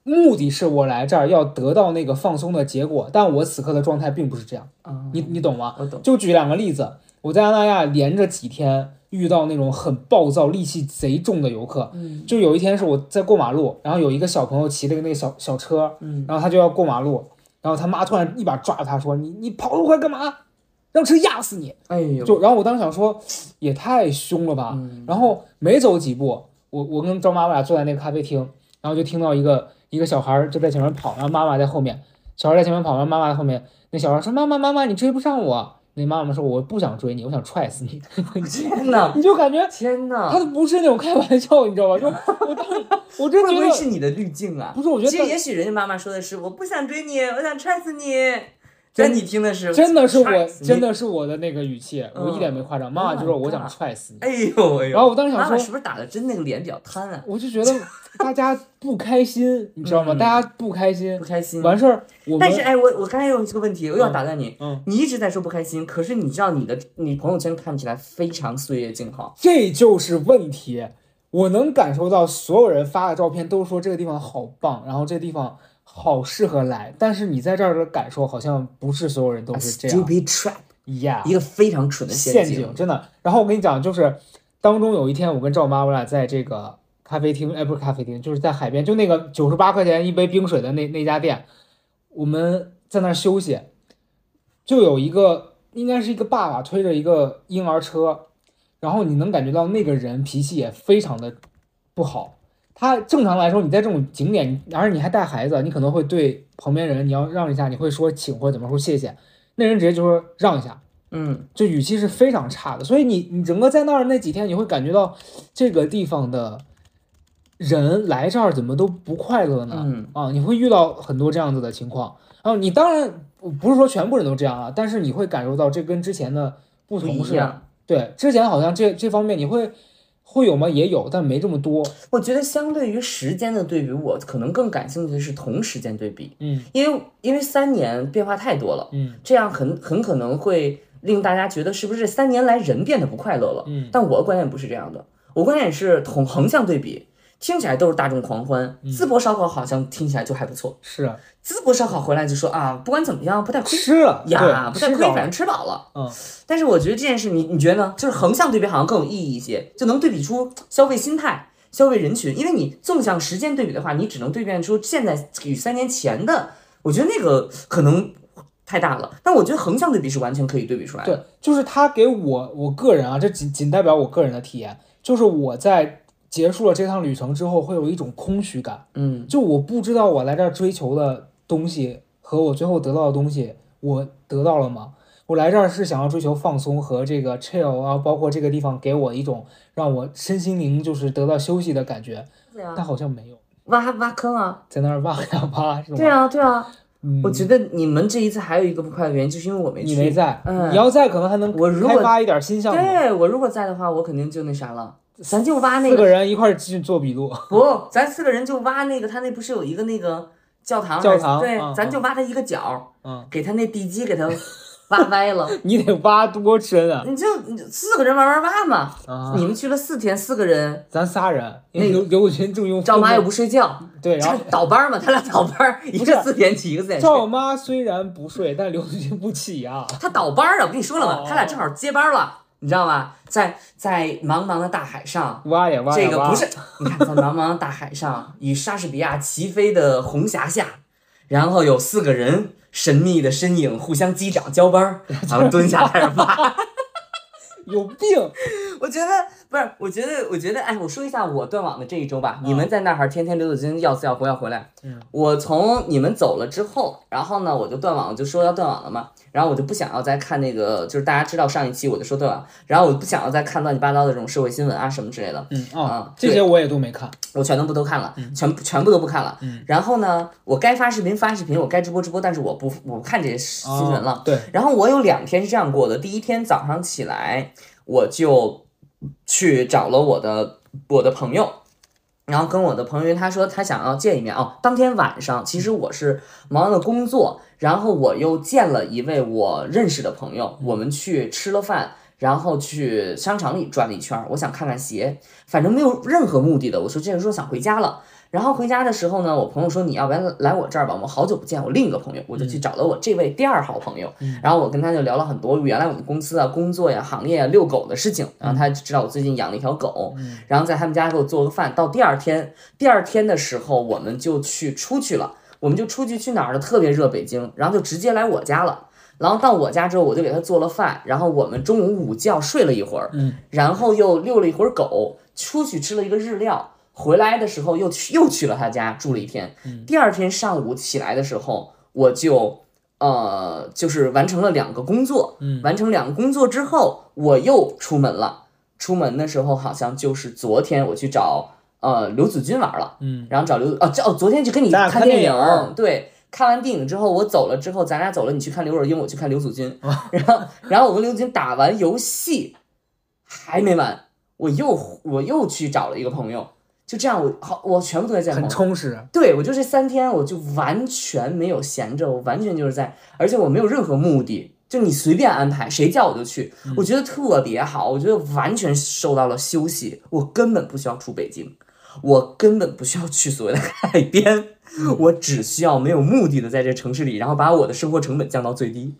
目的是我来这儿要得到那个放松的结果，但我此刻的状态并不是这样，啊，你你懂吗？我懂。就举两个例子，我在阿那亚连着几天遇到那种很暴躁、戾气贼重的游客。嗯。就有一天是我在过马路，然后有一个小朋友骑了个那个小小车，嗯。然后他就要过马路，然后他妈突然一把抓住他说：“你你跑那么快干嘛？让车压死你！”哎呦，就然后我当时想说，也太凶了吧。嗯然后没走几步，我我跟张妈妈俩坐在那个咖啡厅，然后就听到一个一个小孩儿就在前面跑，然后妈妈在后面，小孩在前面跑，然后妈妈在后面。那小孩说：“妈妈妈妈，你追不上我。”那妈妈说：“我不想追你，我想踹死你。天哪”你就感觉天哪他，都不是那种开玩笑，你知道吧？就我当时我真会不会觉得是你的滤镜啊？不是，我觉其实也许人家妈妈说的是我不想追你，我想踹死你，但你听的是真的是我真的是我的那个语气，我一点没夸张。妈妈就说 Oh 我想踹死你，哎呦哎呦，然后我当时想说妈妈是不是打的真那个脸比较瘫啊？我就觉得大家不开心，你知道吗？嗯大家不开心不，开心。完事儿我们但是哎，我我刚才有这个问题，我又要打断你。嗯，你一直在说不开心，可是你知道你的你朋友圈看起来非常岁月静好。这就是问题。我能感受到所有人发的照片都说这个地方好棒，然后这个地方好适合来，但是你在这儿的感受好像不是所有人都是这样 Stupid trap，，Yeah，一个非常蠢的陷阱。真的。然后我跟你讲，就是当中有一天，我跟赵妈我俩在这个咖啡厅，哎，不是咖啡厅，就是在海边，就那个九十八块钱一杯冰水的那那家店，我们在那儿休息，就有一个应该是一个爸爸推着一个婴儿车，然后你能感觉到那个人脾气也非常的不好。他正常来说，你在这种景点，而且你还带孩子，你可能会对旁边人你要让一下，你会说请或者怎么说谢谢，那人直接就说让一下，嗯，就语气是非常差的，所以你你整个在那儿那几天，你会感觉到这个地方的人来这儿怎么都不快乐呢？嗯啊，你会遇到很多这样子的情况。然后你当然不是说全部人都这样啊，但是你会感受到这跟之前的不不同是。对，之前好像这这方面你会会有吗？也有，但没这么多。我觉得相对于时间的对比，我可能更感兴趣的是同时间对比，嗯因为因为三年变化太多了，嗯这样很很可能会令大家觉得是不是三年来人变得不快乐了？嗯但我的观点不是这样的，我观点是同横向对比，听起来都是大众狂欢，嗯淄博烧烤好像听起来就还不错，是啊淄博烧烤回来就说啊，不管怎么样不太亏吃了呀，不，太亏，反正吃饱了。嗯，但是我觉得这件事你你觉得呢？就是横向对比好像更有意义一些，就能对比出消费心态。消费人群，因为你纵向时间对比的话，你只能对比出现在与三年前的，我觉得那个可能太大了。但我觉得横向对比是完全可以对比出来的。对，就是他给我我个人啊，这仅仅代表我个人的体验，就是我在结束了这趟旅程之后，会有一种空虚感，嗯就我不知道我来这儿追求的东西和我最后得到的东西，我得到了吗？我来这儿是想要追求放松和这个 chill 啊，包括这个地方给我一种让我身心灵就是得到休息的感觉，对啊但，好像没有，挖挖坑啊！在那儿挖呀挖是吗？对啊，对啊。嗯，我觉得你们这一次还有一个不快的原因，就是因为我没去。你没在，嗯你要在可能还能我如果开发一点新项目。对我如果在的话，我肯定就那啥了，咱就挖那四个个人一块儿去做笔录，不，咱四个人就挖那个，他那不是有一个那个教堂？教堂对，嗯咱就挖他一个角，嗯，给他那地基给他挖歪了。你得挖多深啊！你就四个人慢慢挖嘛。啊，你们去了四天，四个人，咱仨人，那刘刘群正用赵妈又又不睡觉，对，然后倒班嘛，他俩倒班，一个四点起，一个四点睡。赵妈虽然不睡，但刘群不起啊。他倒班啊，我跟你说了嘛哦，他俩正好接班了，你知道吗？在在茫茫的大海上，挖呀挖这个不是，你看在茫茫的大海上，与莎士比亚齐飞的红霞下，然后有四个人神秘的身影互相击掌交班儿，然后蹲下开始挖。有病。我觉得不是，我觉得，我觉得，哎，我说一下我断网的这一周吧。你们在那儿天天刘子君要死要活要回来，嗯，我从你们走了之后，然后呢，我就断网，我就说要断网了嘛。然后我就不想要再看那个，就是大家知道上一期我就说断网，然后我不想要再看乱七八糟的这种社会新闻啊什么之类的。嗯啊啊，这些我也都没看。我全都不都看了，全部全部都不看了。嗯然后呢，我该发视频发视频，我该直播直播，但是我不我不看这些新闻了。哦对，然后我有两天是这样过的，第一天早上起来，我就去找了我的我的朋友。然后跟我的朋友，他说他想要见一面哦。当天晚上，其实我是忙了工作，然后我又见了一位我认识的朋友，我们去吃了饭，然后去商场里转了一圈，我想看看鞋，反正没有任何目的的。我说这个时候想回家了，然后回家的时候呢，我朋友说你要不然来我这儿吧，我们好久不见。我另一个朋友，我就去找了我这位第二好朋友，然后我跟他就聊了很多原来我们公司啊、工作呀、行业啊、遛狗的事情，然后他知道我最近养了一条狗，然后在他们家给我做了个饭。到第二天，第二天的时候我们就去出去了，我们就出去去哪儿了？特别热，北京，然后就直接来我家了。然后到我家之后，我就给他做了饭，然后我们中午午觉睡了一会儿，嗯，然后又遛了一会儿狗，出去吃了一个日料，回来的时候又去又去了他家住了一天。第二天上午起来的时候，我就呃就是完成了两个工作，嗯完成两个工作之后，我又出门了。出门的时候好像就是昨天我去找呃刘子君玩了，嗯，然后找刘哦这哦昨天去跟你看电电影对。看完电影之后，我走了之后，咱俩走了，你去看刘若英，我去看刘子君，哦 然后，然后我跟刘子君打完游戏还没完，我又我又去找了一个朋友，就这样我好我全部都在见朋很，充实。对我就这三天我就完全没有闲着，我完全就是在，而且我没有任何目的，就你随便安排，谁叫我就去，我觉得特别好，我觉得完全受到了休息，我根本不需要出北京，我根本不需要去所谓的海边。我只需要没有目的的在这城市里，然后把我的生活成本降到最低。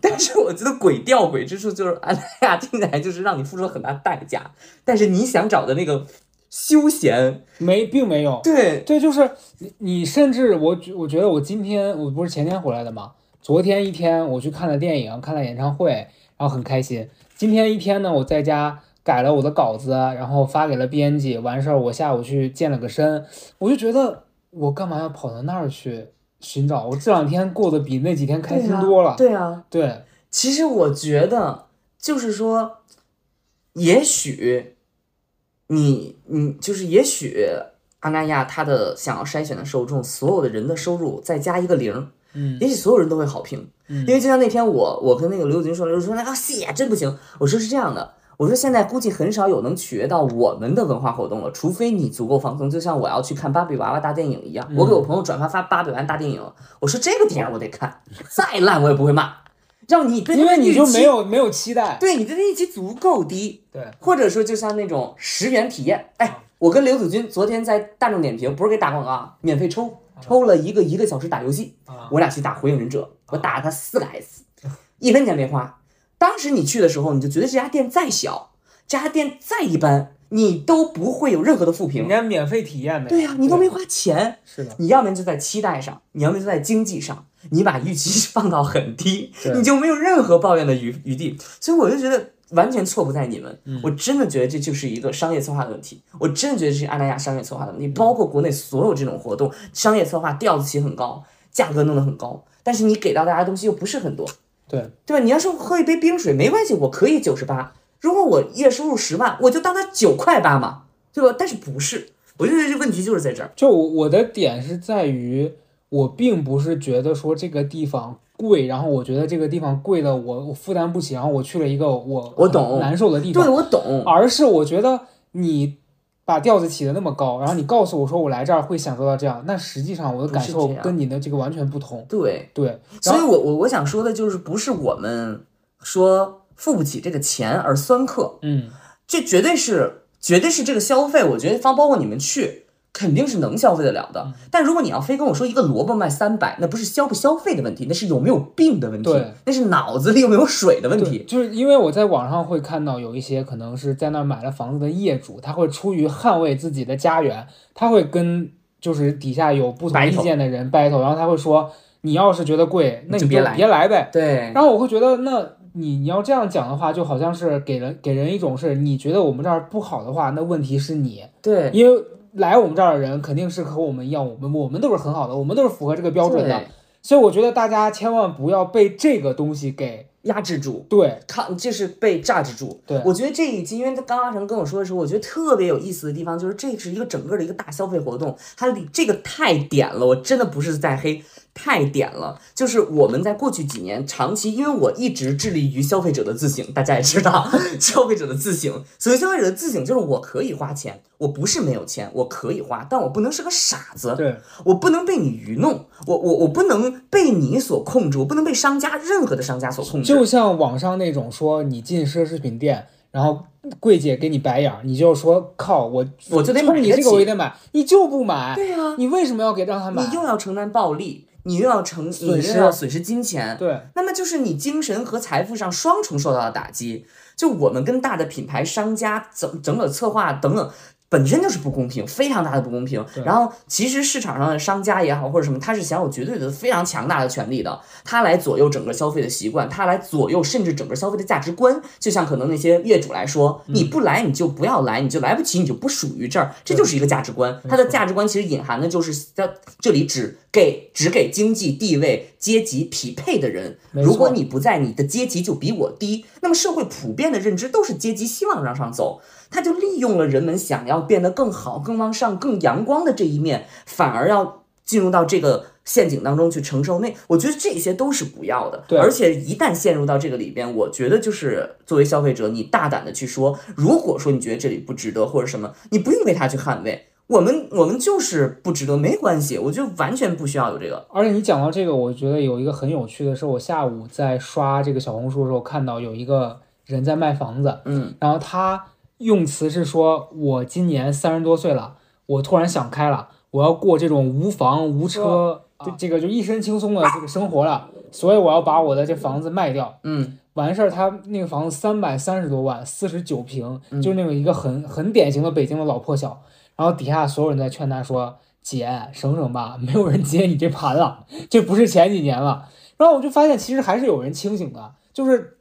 但是我觉得鬼吊诡之处就是，哎呀，听起来就是让你付出了很大代价。但是你想找的那个休闲，没，并没有。对，对，就是你，你甚至我觉我觉得我今天我不是前天回来的嘛，昨天一天我去看了电影，看了演唱会，然后很开心。今天一天呢，我在家改了我的稿子，然后发给了编辑，完事儿我下午去健了个身，我就觉得我干嘛要跑到那儿去寻找？我这两天过得比那几天开心多了。对啊，对，其实我觉得就是说，也许你你就是也许阿那亚他的想要筛选的受众，所有的人的收入再加一个零，嗯也许所有人都会好评。嗯因为就像那天我我跟那个刘子君说，刘子君说那啊谢真不行，我说是这样的。我说现在估计很少有能取悦到我们的文化活动了，除非你足够放松，就像我要去看芭比娃娃大电影一样。我给我朋友转发发芭比娃娃大电影，我说这个电影我得看，再烂我也不会骂，让你因为你就没有没有期待。对你对它预期足够低，对，或者说就像那种十元体验，哎，我跟刘子君昨天在大众点评不是给打广告啊，免费抽抽了一个一个小时打游戏，啊，我俩去打火影忍者，我打了他四个 S，一分钱没花。当时你去的时候，你就觉得这家店再小，这家店再一般，你都不会有任何的负评人。家免费体验的。对呀、你都没花钱，是的，你要么就在期待上，你要么就在经济上，你把预期放到很低，你就没有任何抱怨的余余地。所以我就觉得完全错不在你们，嗯我真的觉得这就是一个商业策划的问题，我真的觉得这是阿那亚商业策划的问题，包括国内所有这种活动，商业策划调子起很高，价格弄得很高，但是你给到大家的东西又不是很多，对，对吧？你要说喝一杯冰水没关系，我可以九十八。如果我月收入十万，我就当它九块八嘛，对吧？但是不是？我就觉得这问题就是在这儿。就我我的点是在于，我并不是觉得说这个地方贵，然后我觉得这个地方贵的我我负担不起，然后我去了一个我我懂难受的地方对，我懂。而是我觉得你把调子起的那么高，然后你告诉我说我来这儿会享受到这样，那实际上我的感受跟你的这个完全不同。对，对，所以我我我想说的就是，不是我们说付不起这个钱而酸客，嗯，这绝对是绝对是这个消费，我觉得方包括你们去。肯定是能消费得了嗯的，但如果你要非跟我说一个萝卜卖三百，那不是消不消费的问题，那是有没有病的问题对，那是脑子里有没有水的问，题。就是因为我在网上会看到有一些可能是在那儿买了房子的业主，他会出于捍卫自己的家园，他会跟就是底下有不同意见的人 battle，然后他会说你要是觉得贵，那你就就别来别来呗。对，然后我会觉得，那你你要这样讲的话，就好像是给人给人一种是你觉得我们这儿不好的话，那问题是你，对，因为来我们这儿的人肯定是和我们一样，我们我们都是很好的，我们都是符合这个标准的，所以我觉得大家千万不要被这个东西给压制住，对抗就是被榨制住。对。我觉得这一集，因为他刚阿成跟我说的时候，我觉得特别有意思的地方就是这是一个整个的一个大消费活动，它里这个太点了，我真的不是在黑。太点了，就是我们在过去几年长期，因为我一直致力于消费者的自省，大家也知道，消费者的自省。所谓消费者的自省，就是我可以花钱，我不是没有钱，我可以花，但我不能是个傻子。对我不能被你愚弄，我我我不能被你所控制，我不能被商家任何的商家所控制。就像网上那种说你进奢侈品店，然后柜姐给你白眼儿，你就说靠我我就得买你这个我也得买，你就不买，对呀、你为什么要给让他买你？又要承担暴利，你又要承，你损失又要损失金钱，对那么就是你精神和财富上双重受到了打击。就我们跟大的品牌商家整整个策划等等。本身就是不公平，非常大的不公平。然后，其实市场上的商家也好，或者什么，他是享有绝对的非常强大的权利的，他来左右整个消费的习惯，他来左右甚至整个消费的价值观。就像可能那些业主来说，你不来你就不要来，你就来不及，你就不属于这儿，这就是一个价值观。它的价值观其实隐含的就是在这里只给只给经济地位阶级匹配的人。如果你不在，你的阶级就比我低。那么社会普遍的认知都是阶级希望往上走，他就利用了人们想要变得更好、更往上、更阳光的这一面，反而要进入到这个陷阱当中去承受那。我觉得这些都是不要的。对而且一旦陷入到这个里边，我觉得就是作为消费者，你大胆的去说，如果说你觉得这里不值得或者什么，你不用为他去捍卫。我们我们就是不值得，没关系，我觉得完全不需要有这个。而且你讲到这个，我觉得有一个很有趣的是，我下午在刷这个小红书的时候，看到有一个人在卖房子，嗯，然后他用词是说，我今年三十多岁了，我突然想开了，我要过这种无房无车，这这个就一身轻松的这个生活了，所以我要把我的这房子卖掉。嗯，完事儿，他那个房子三百三十多万，四十九平，嗯就是那种一个很很典型的北京的老破小。然后底下所有人在劝他说：“姐，省省吧，没有人接你这盘了，这不是前几年了。”然后我就发现，其实还是有人清醒的，就是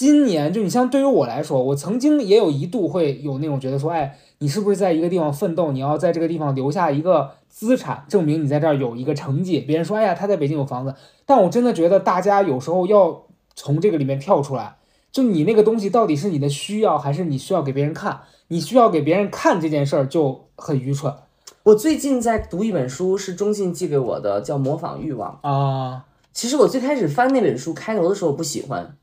今年，就你像对于我来说，我曾经也有一度会有那种觉得说，哎，你是不是在一个地方奋斗，你要在这个地方留下一个资产，证明你在这儿有一个成绩。别人说，哎呀，他在北京有房子，但我真的觉得大家有时候要从这个里面跳出来，就你那个东西到底是你的需要，还是你需要给别人看？你需要给别人看这件事儿就很愚蠢我最近在读一本书，是中信寄给我的，叫《模仿欲望》。啊。其实我最开始翻那本书开头的时候不喜欢，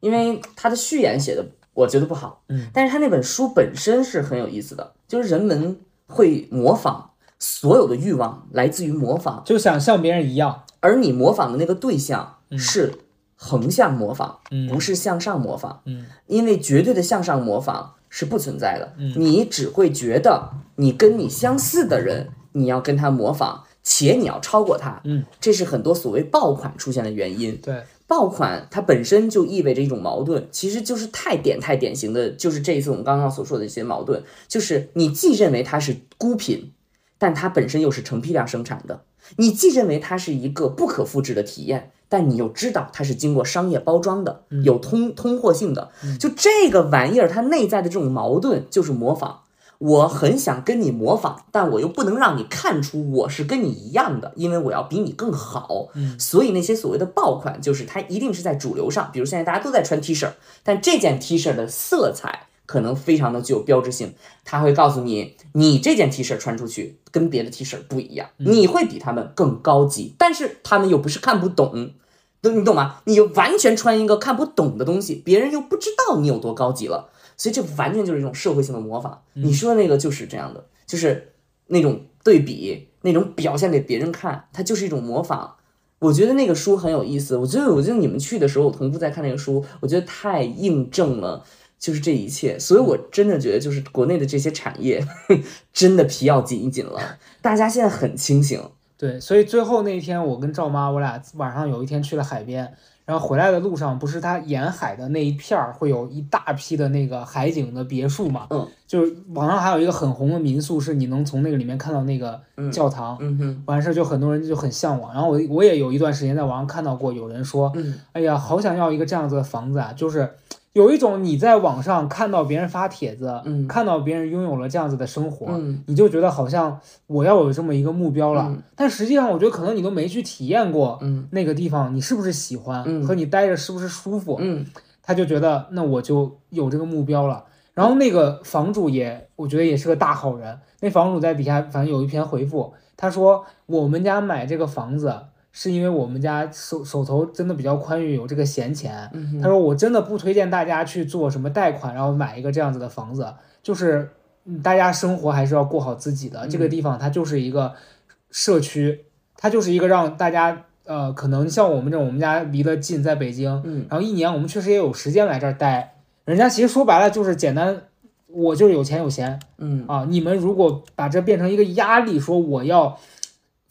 因为他的序言写的我觉得不好。嗯，但是他那本书本身是很有意思的，就是人们会模仿，所有的欲望来自于模仿，就想像别人一样，而你模仿的那个对象是横向模仿，嗯不是向上模仿。嗯，因为绝对的向上模仿是不存在的，你只会觉得你跟你相似的人，你要跟他模仿，且你要超过他。嗯，这是很多所谓爆款出现的原因。对，爆款它本身就意味着一种矛盾，其实就是太典太典型的，就是这一次我们刚刚所说的一些矛盾，就是你既认为它是孤品，但它本身又是成批量生产的；你既认为它是一个不可复制的体验，但你又知道它是经过商业包装的，有通通货性的。就这个玩意儿，它内在的这种矛盾就是模仿。我很想跟你模仿，但我又不能让你看出我是跟你一样的，因为我要比你更好。嗯所以那些所谓的爆款，就是它一定是在主流上，比如现在大家都在穿 T 恤，但这件 T 恤的色彩可能非常的具有标志性，它会告诉你，你这件 T 恤穿出去跟别的 T 恤不一样，你会比他们更高级，但是他们又不是看不懂。都你懂吗？你就完全穿一个看不懂的东西，别人又不知道你有多高级了，所以这完全就是一种社会性的模仿。你说的那个就是这样的，就是那种对比，那种表现给别人看，它就是一种模仿。我觉得那个书很有意思，我觉得我觉得你们去的时候，我同步在看那个书，我觉得太印证了。就是这一切，所以我真的觉得，就是国内的这些产业，真的皮要紧一紧了。大家现在很清醒，对，所以最后那一天，我跟赵妈，我俩晚上有一天去了海边，然后回来的路上，不是它沿海的那一片儿会有一大批的那个海景的别墅嘛？嗯，就是网上还有一个很红的民宿，是你能从那个里面看到那个教堂，嗯哼，完事儿就很多人就很向往。然后我我也有一段时间在网上看到过有人说，嗯哎呀，好想要一个这样子的房子啊，就是。有一种你在网上看到别人发帖子，嗯看到别人拥有了这样子的生活，嗯你就觉得好像我要有这么一个目标了。嗯但实际上，我觉得可能你都没去体验过嗯那个地方，你是不是喜欢，嗯和你待着是不是舒服，嗯他就觉得那我就有这个目标了。然后那个房主也，我觉得也是个大好人。那房主在底下反正有一篇回复，他说我们家买这个房子是因为我们家手手头真的比较宽裕，有这个闲钱。嗯他说我真的不推荐大家去做什么贷款，然后买一个这样子的房子，就是嗯大家生活还是要过好自己的。这个地方它就是一个社区，它就是一个让大家呃，可能像我们这种，我们家离得近，在北京，嗯然后一年我们确实也有时间来这儿待。人家其实说白了就是简单，我就是有钱有闲嗯啊。你们如果把这变成一个压力，说我要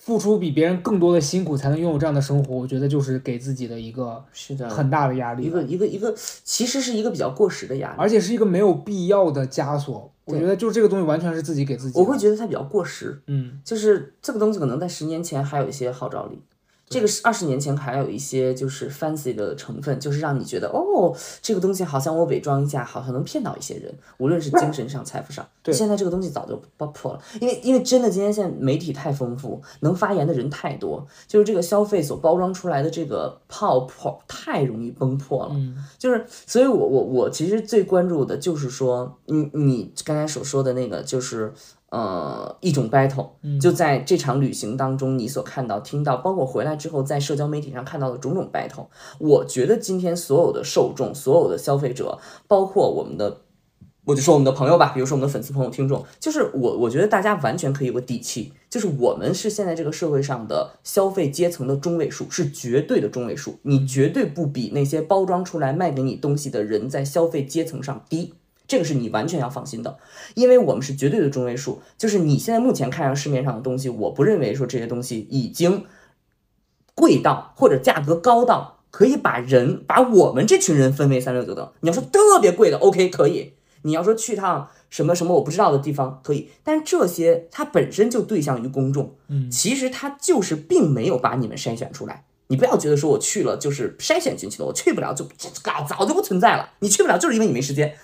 付出比别人更多的辛苦才能拥有这样的生活，我觉得就是给自己的一个是的，很大的压力一。个一个一个，其实是一个比较过时的压力。而且是一个没有必要的枷锁。我觉得就是这个东西完全是自己给自己。我会觉得它比较过时，嗯，就是这个东西可能在十年前还有一些号召力，这个是二十年前还有一些就是 fancy 的成分，就是让你觉得哦，这个东西好像我伪装一下，好像能骗到一些人，无论是精神上、财富上。对现在这个东西早就爆破了，因为因为真的今天现在媒体太丰富，能发言的人太多，就是这个消费所包装出来的这个泡泡太容易崩破了。嗯就是，所以我我我其实最关注的就是说，你你刚才所说的那个，就是呃一种 battle，就在这场旅行当中，你所看到、听到，包括回来之后在社交媒体上看到的种种 battle，我觉得今天所有的受众、所有的消费者，包括我们的。我就说我们的朋友吧，比如说我们的粉丝朋友、听众，就是我，我觉得大家完全可以有个底气，就是我们是现在这个社会上的消费阶层的中位数，是绝对的中位数，你绝对不比那些包装出来卖给你东西的人在消费阶层上低，这个是你完全要放心的，因为我们是绝对的中位数，就是你现在目前看上市面上的东西，我不认为说这些东西已经贵到或者价格高到可以把人把我们这群人分为三六九等。你要说特别贵的，OK 可以。你要说去趟什么什么我不知道的地方可以，但这些它本身就对象于公众，嗯其实它就是并没有把你们筛选出来。你不要觉得说我去了就是筛选进去的，我去不了就这早早就不存在了。你去不了就是因为你没时间，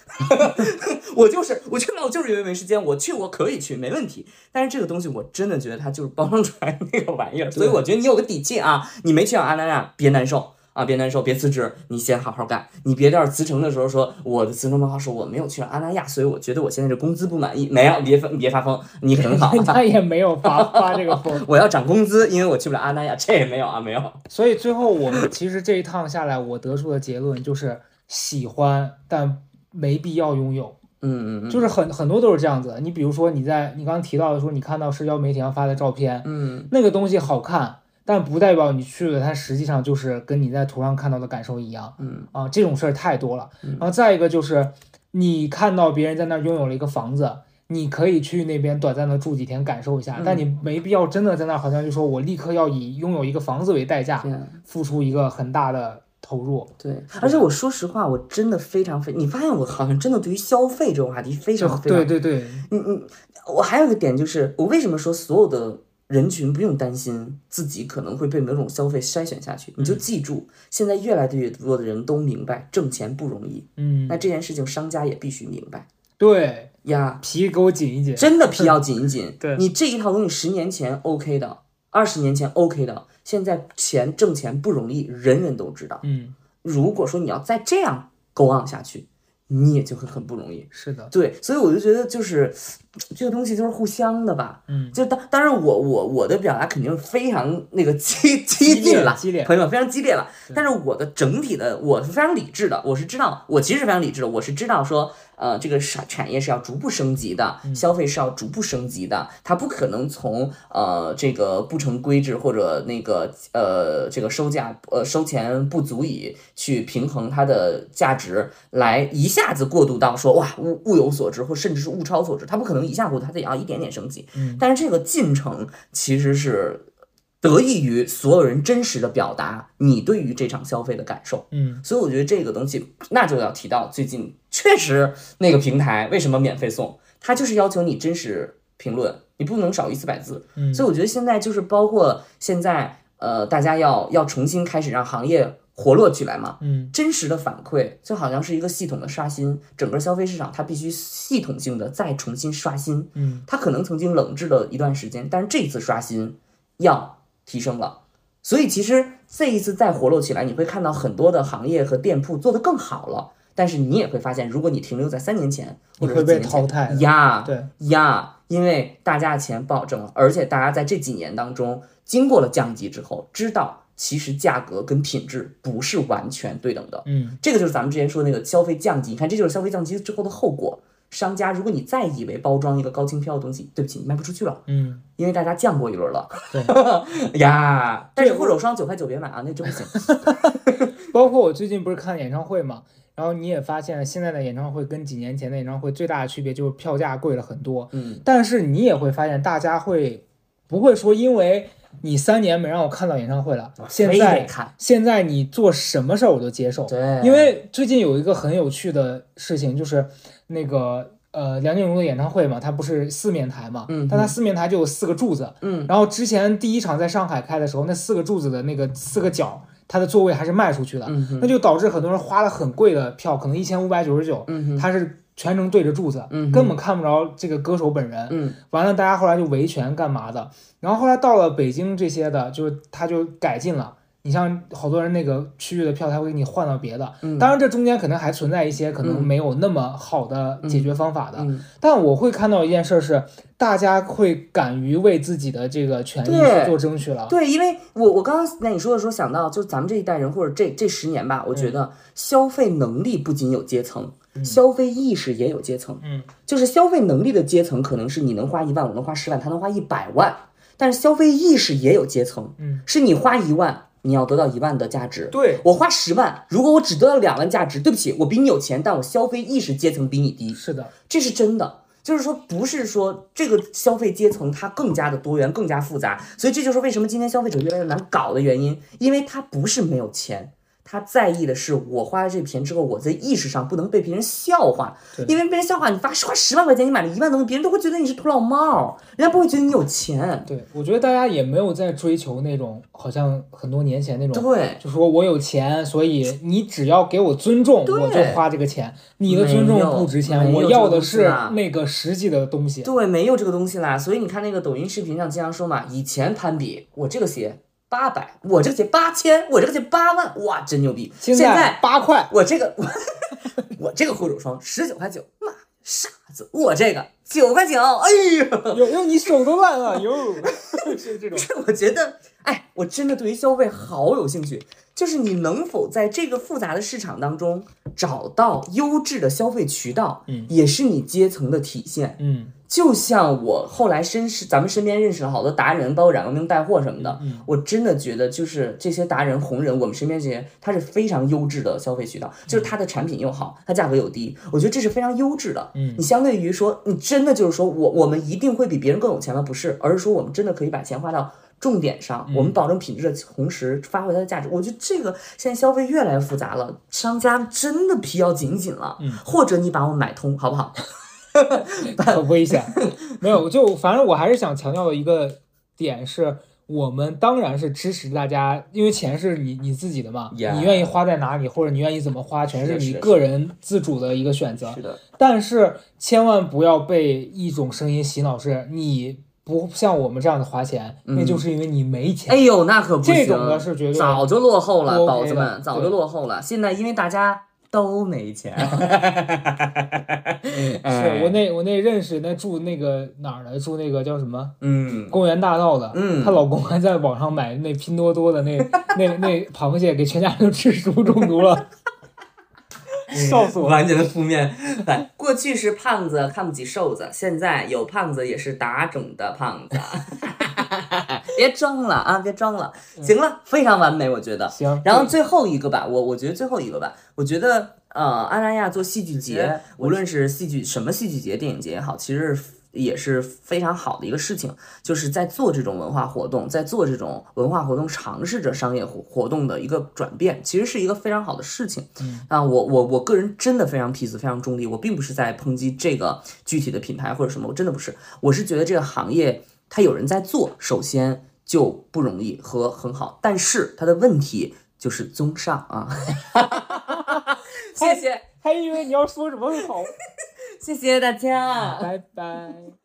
我就是我去不了就是因为没时间。我去我可以去没问题，但是这个东西我真的觉得它就是包装出来那个玩意儿，所以我觉得你有个底气啊，你没去上阿那亚别难受。啊，别难受，别辞职，你先好好干。你别到时候辞呈的时候说我的辞呈报告说我没有去上阿那亚，所以我觉得我现在这工资不满意。没有，别发别发疯，你很好。他也没有发 发这个疯。我要涨工资，因为我去不了阿那亚，这也没有啊，没有。所以最后我们其实这一趟下来，我得出的结论就是喜欢，但没必要拥有。嗯嗯嗯，就是很很多都是这样子。你比如说你在你刚刚提到的说，你看到社交媒体上发的照片，嗯那个东西好看，但不代表你去了，它实际上就是跟你在图上看到的感受一样嗯啊。这种事儿太多了。嗯然后再一个就是，你看到别人在那儿拥有了一个房子。你可以去那边短暂的住几天，感受一下，嗯但你没必要真的在那儿，好像就说我立刻要以拥有一个房子为代价，付出一个很大的投投入，对，而且我说实话，我真的非常非，你发现我好像真的对于消费这种话题非常非常对对对，嗯嗯，我还有一个点就是，我为什么说所有的人群不用担心自己可能会被某种消费筛选下去？你就记住，现在越来越多的人都明白挣钱不容易，嗯，那这件事情商家也必须明白对，呀，皮给我紧一紧，真的皮要紧一紧。对你这一套东西十年前 OK 的，二十年前 OK 的，现在钱挣钱不容易，人人都知道。嗯，如果说你要再这样 go on 下去，你也就会很不容易。是的，对，所以我就觉得就是这个东西就是互相的吧。嗯，就当当然我我我的表达肯定是非常那个激激进了，激烈朋友们非常激烈了。但是我的整体的我是非常理智的，我是知道，我其实是非常理智的，我是知道说，呃，这个产产业是要逐步升级的，消费是要逐步升级的，它不可能从呃这个不成规制或者那个呃这个收价呃收钱不足以去平衡它的价值，来一下子过渡到说哇物物有所值或甚至是物超所值，它不可能一下过渡，它得要一点点升级。嗯但是这个进程其实是得益于所有人真实的表达你对于这场消费的感受。嗯所以我觉得这个东西，那就要提到最近确实那个平台为什么免费送，它就是要求你真实评论，你不能少于四百字。嗯所以我觉得现在就是包括现在呃，大家要要重新开始让行业活络起来嘛。嗯真实的反馈就好像是一个系统的刷新，整个消费市场它必须系统性的再重新刷新。嗯，它可能曾经冷滞了一段时间，但是这一次刷新要提升了。所以其实这一次再活络起来，你会看到很多的行业和店铺做得更好了。但是你也会发现，如果你停留在三年前或者会被淘汰呀，对，呀，因为大家的钱不好挣了，而且大家在这几年当中经过了降级之后，知道其实价格跟品质不是完全对等的。嗯这个就是咱们之前说的那个消费降级，你看这就是消费降级之后的后果。商家，如果你再以为包装一个高清票的东西，对不起，你卖不出去了，嗯，因为大家降过一轮了。对 呀，但是护手霜九块九别买啊，那真不行。包括我最近不是看演唱会嘛，然后你也发现现在的演唱会跟几年前的演唱会最大的区别就是票价贵了很多，嗯，但是你也会发现大家会不会说因为你三年没让我看到演唱会了，现在，现在你做什么事儿我都接受，对，因为最近有一个很有趣的事情，就是那个呃梁静茹的演唱会嘛，它不是四面台嘛，嗯但它四面台就有四个柱子，嗯。然后之前第一场在上海开的时候，那四个柱子的那个四个角，它的座位还是卖出去的，嗯那就导致很多人花了很贵的票，可能一千五百九十九，嗯哼。它是全程对着柱子，嗯根本看不着这个歌手本人。嗯完了，大家后来就维权干嘛的？然后后来到了北京这些的，就是他就改进了。你像好多人那个区域的票，他会给你换到别的。嗯当然，这中间可能还存在一些可能嗯没有那么好的解决方法的。嗯，但我会看到一件事是，大家会敢于为自己的这个权益去做争取了。对，因为我我刚刚那你说的时候想到，就咱们这一代人或者这这十年吧，我觉得消费能力不仅有阶层，消费意识也有阶层。嗯，就是消费能力的阶层，可能是你能花一万，我能花十万，他能花一百万，但是消费意识也有阶层，嗯，是你花一万，你要得到一万的价值。对，我花十万，如果我只得到两万价值，对不起，我比你有钱，但我消费意识阶层比你低，是的，这是真的。就是说，不是说这个消费阶层它更加的多元、更加复杂，所以这就是为什么今天消费者越来越难搞的原因，因为他不是没有钱，他在意的是我花了这钱之后，我在意识上不能被别人笑话，因为被人笑话，你花花十万块钱，你买了一万东西，别人都会觉得你是土老帽，人家不会觉得你有钱。对，我觉得大家也没有在追求那种好像很多年前那种，对，就说我有钱，所以你只要给我尊重，我就花这个钱。你的尊重不值钱，我要的是那个实际的东西。对，没有这个东西啦。所以你看那个抖音视频上经常说嘛，以前攀比，我这个鞋八百，我这个鞋八千，我这个鞋八万，哇，真牛逼！现现在八块，我这个我 我这个护手霜十九块九，妈傻子，我这个九块九，哎呀，有有你手都烂了，有 是这种。我觉得，哎，我真的对于消费好有兴趣。就是你能否在这个复杂的市场当中找到优质的消费渠道，嗯也是你阶层的体现。嗯就像我后来身是咱们身边认识了好多达人，包括冉革命带货什么的，嗯我真的觉得就是这些达人红人，我们身边这些，它是非常优质的消费渠道，就是它的产品又好，它价格又低，我觉得这是非常优质的。嗯你相对于说，你真的就是说我我们一定会比别人更有钱吗？不是，而是说我们真的可以把钱花到重点上，嗯我们保证品质的同时发挥它的价值。我觉得这个现在消费越来越复杂了，商家真的皮要紧紧了，嗯或者你把我买通，好不好？很危险。没有，就反正我还是想强调的一个点是。我们当然是支持大家，因为钱是你你自己的嘛你愿意花在哪里，或者你愿意怎么花，全是是你个人自主的一个选择。是的，但是千万不要被一种声音洗脑，是你不像我们这样的花钱，嗯那就是因为你没钱。哎呦，那可不行，这种的是绝对早就落后了，宝子们早就落后了。现在因为大家都没钱，是我那我那认识那住那个哪儿的，住那个叫什么嗯，公园大道的，嗯她老公还在网上买那拼多多的那那那螃蟹，给全家都吃食物中毒了，笑死我了。完全的负面。来，过去是胖子看不起瘦子，现在有胖子也是打肿的胖子。别装了啊！别装了，行了，非常完美，我觉得。行，然后最后一个吧，我我觉得最后一个吧，我觉得呃，阿那亚做戏剧节，无论是戏剧什么戏剧节、电影节也好，其实也是非常好的一个事情，就是在做这种文化活动，在做这种文化活动，尝试着商业活活动的一个转变，其实是一个非常好的事情。嗯啊，我我我个人真的非常 peace，非常中立，我并不是在抨击这个具体的品牌或者什么，我真的不是，我是觉得这个行业它有人在做，首先就不容易和很好，但是它的问题就是综上啊。谢谢，还以为你要说什么好，谢谢大家。拜拜。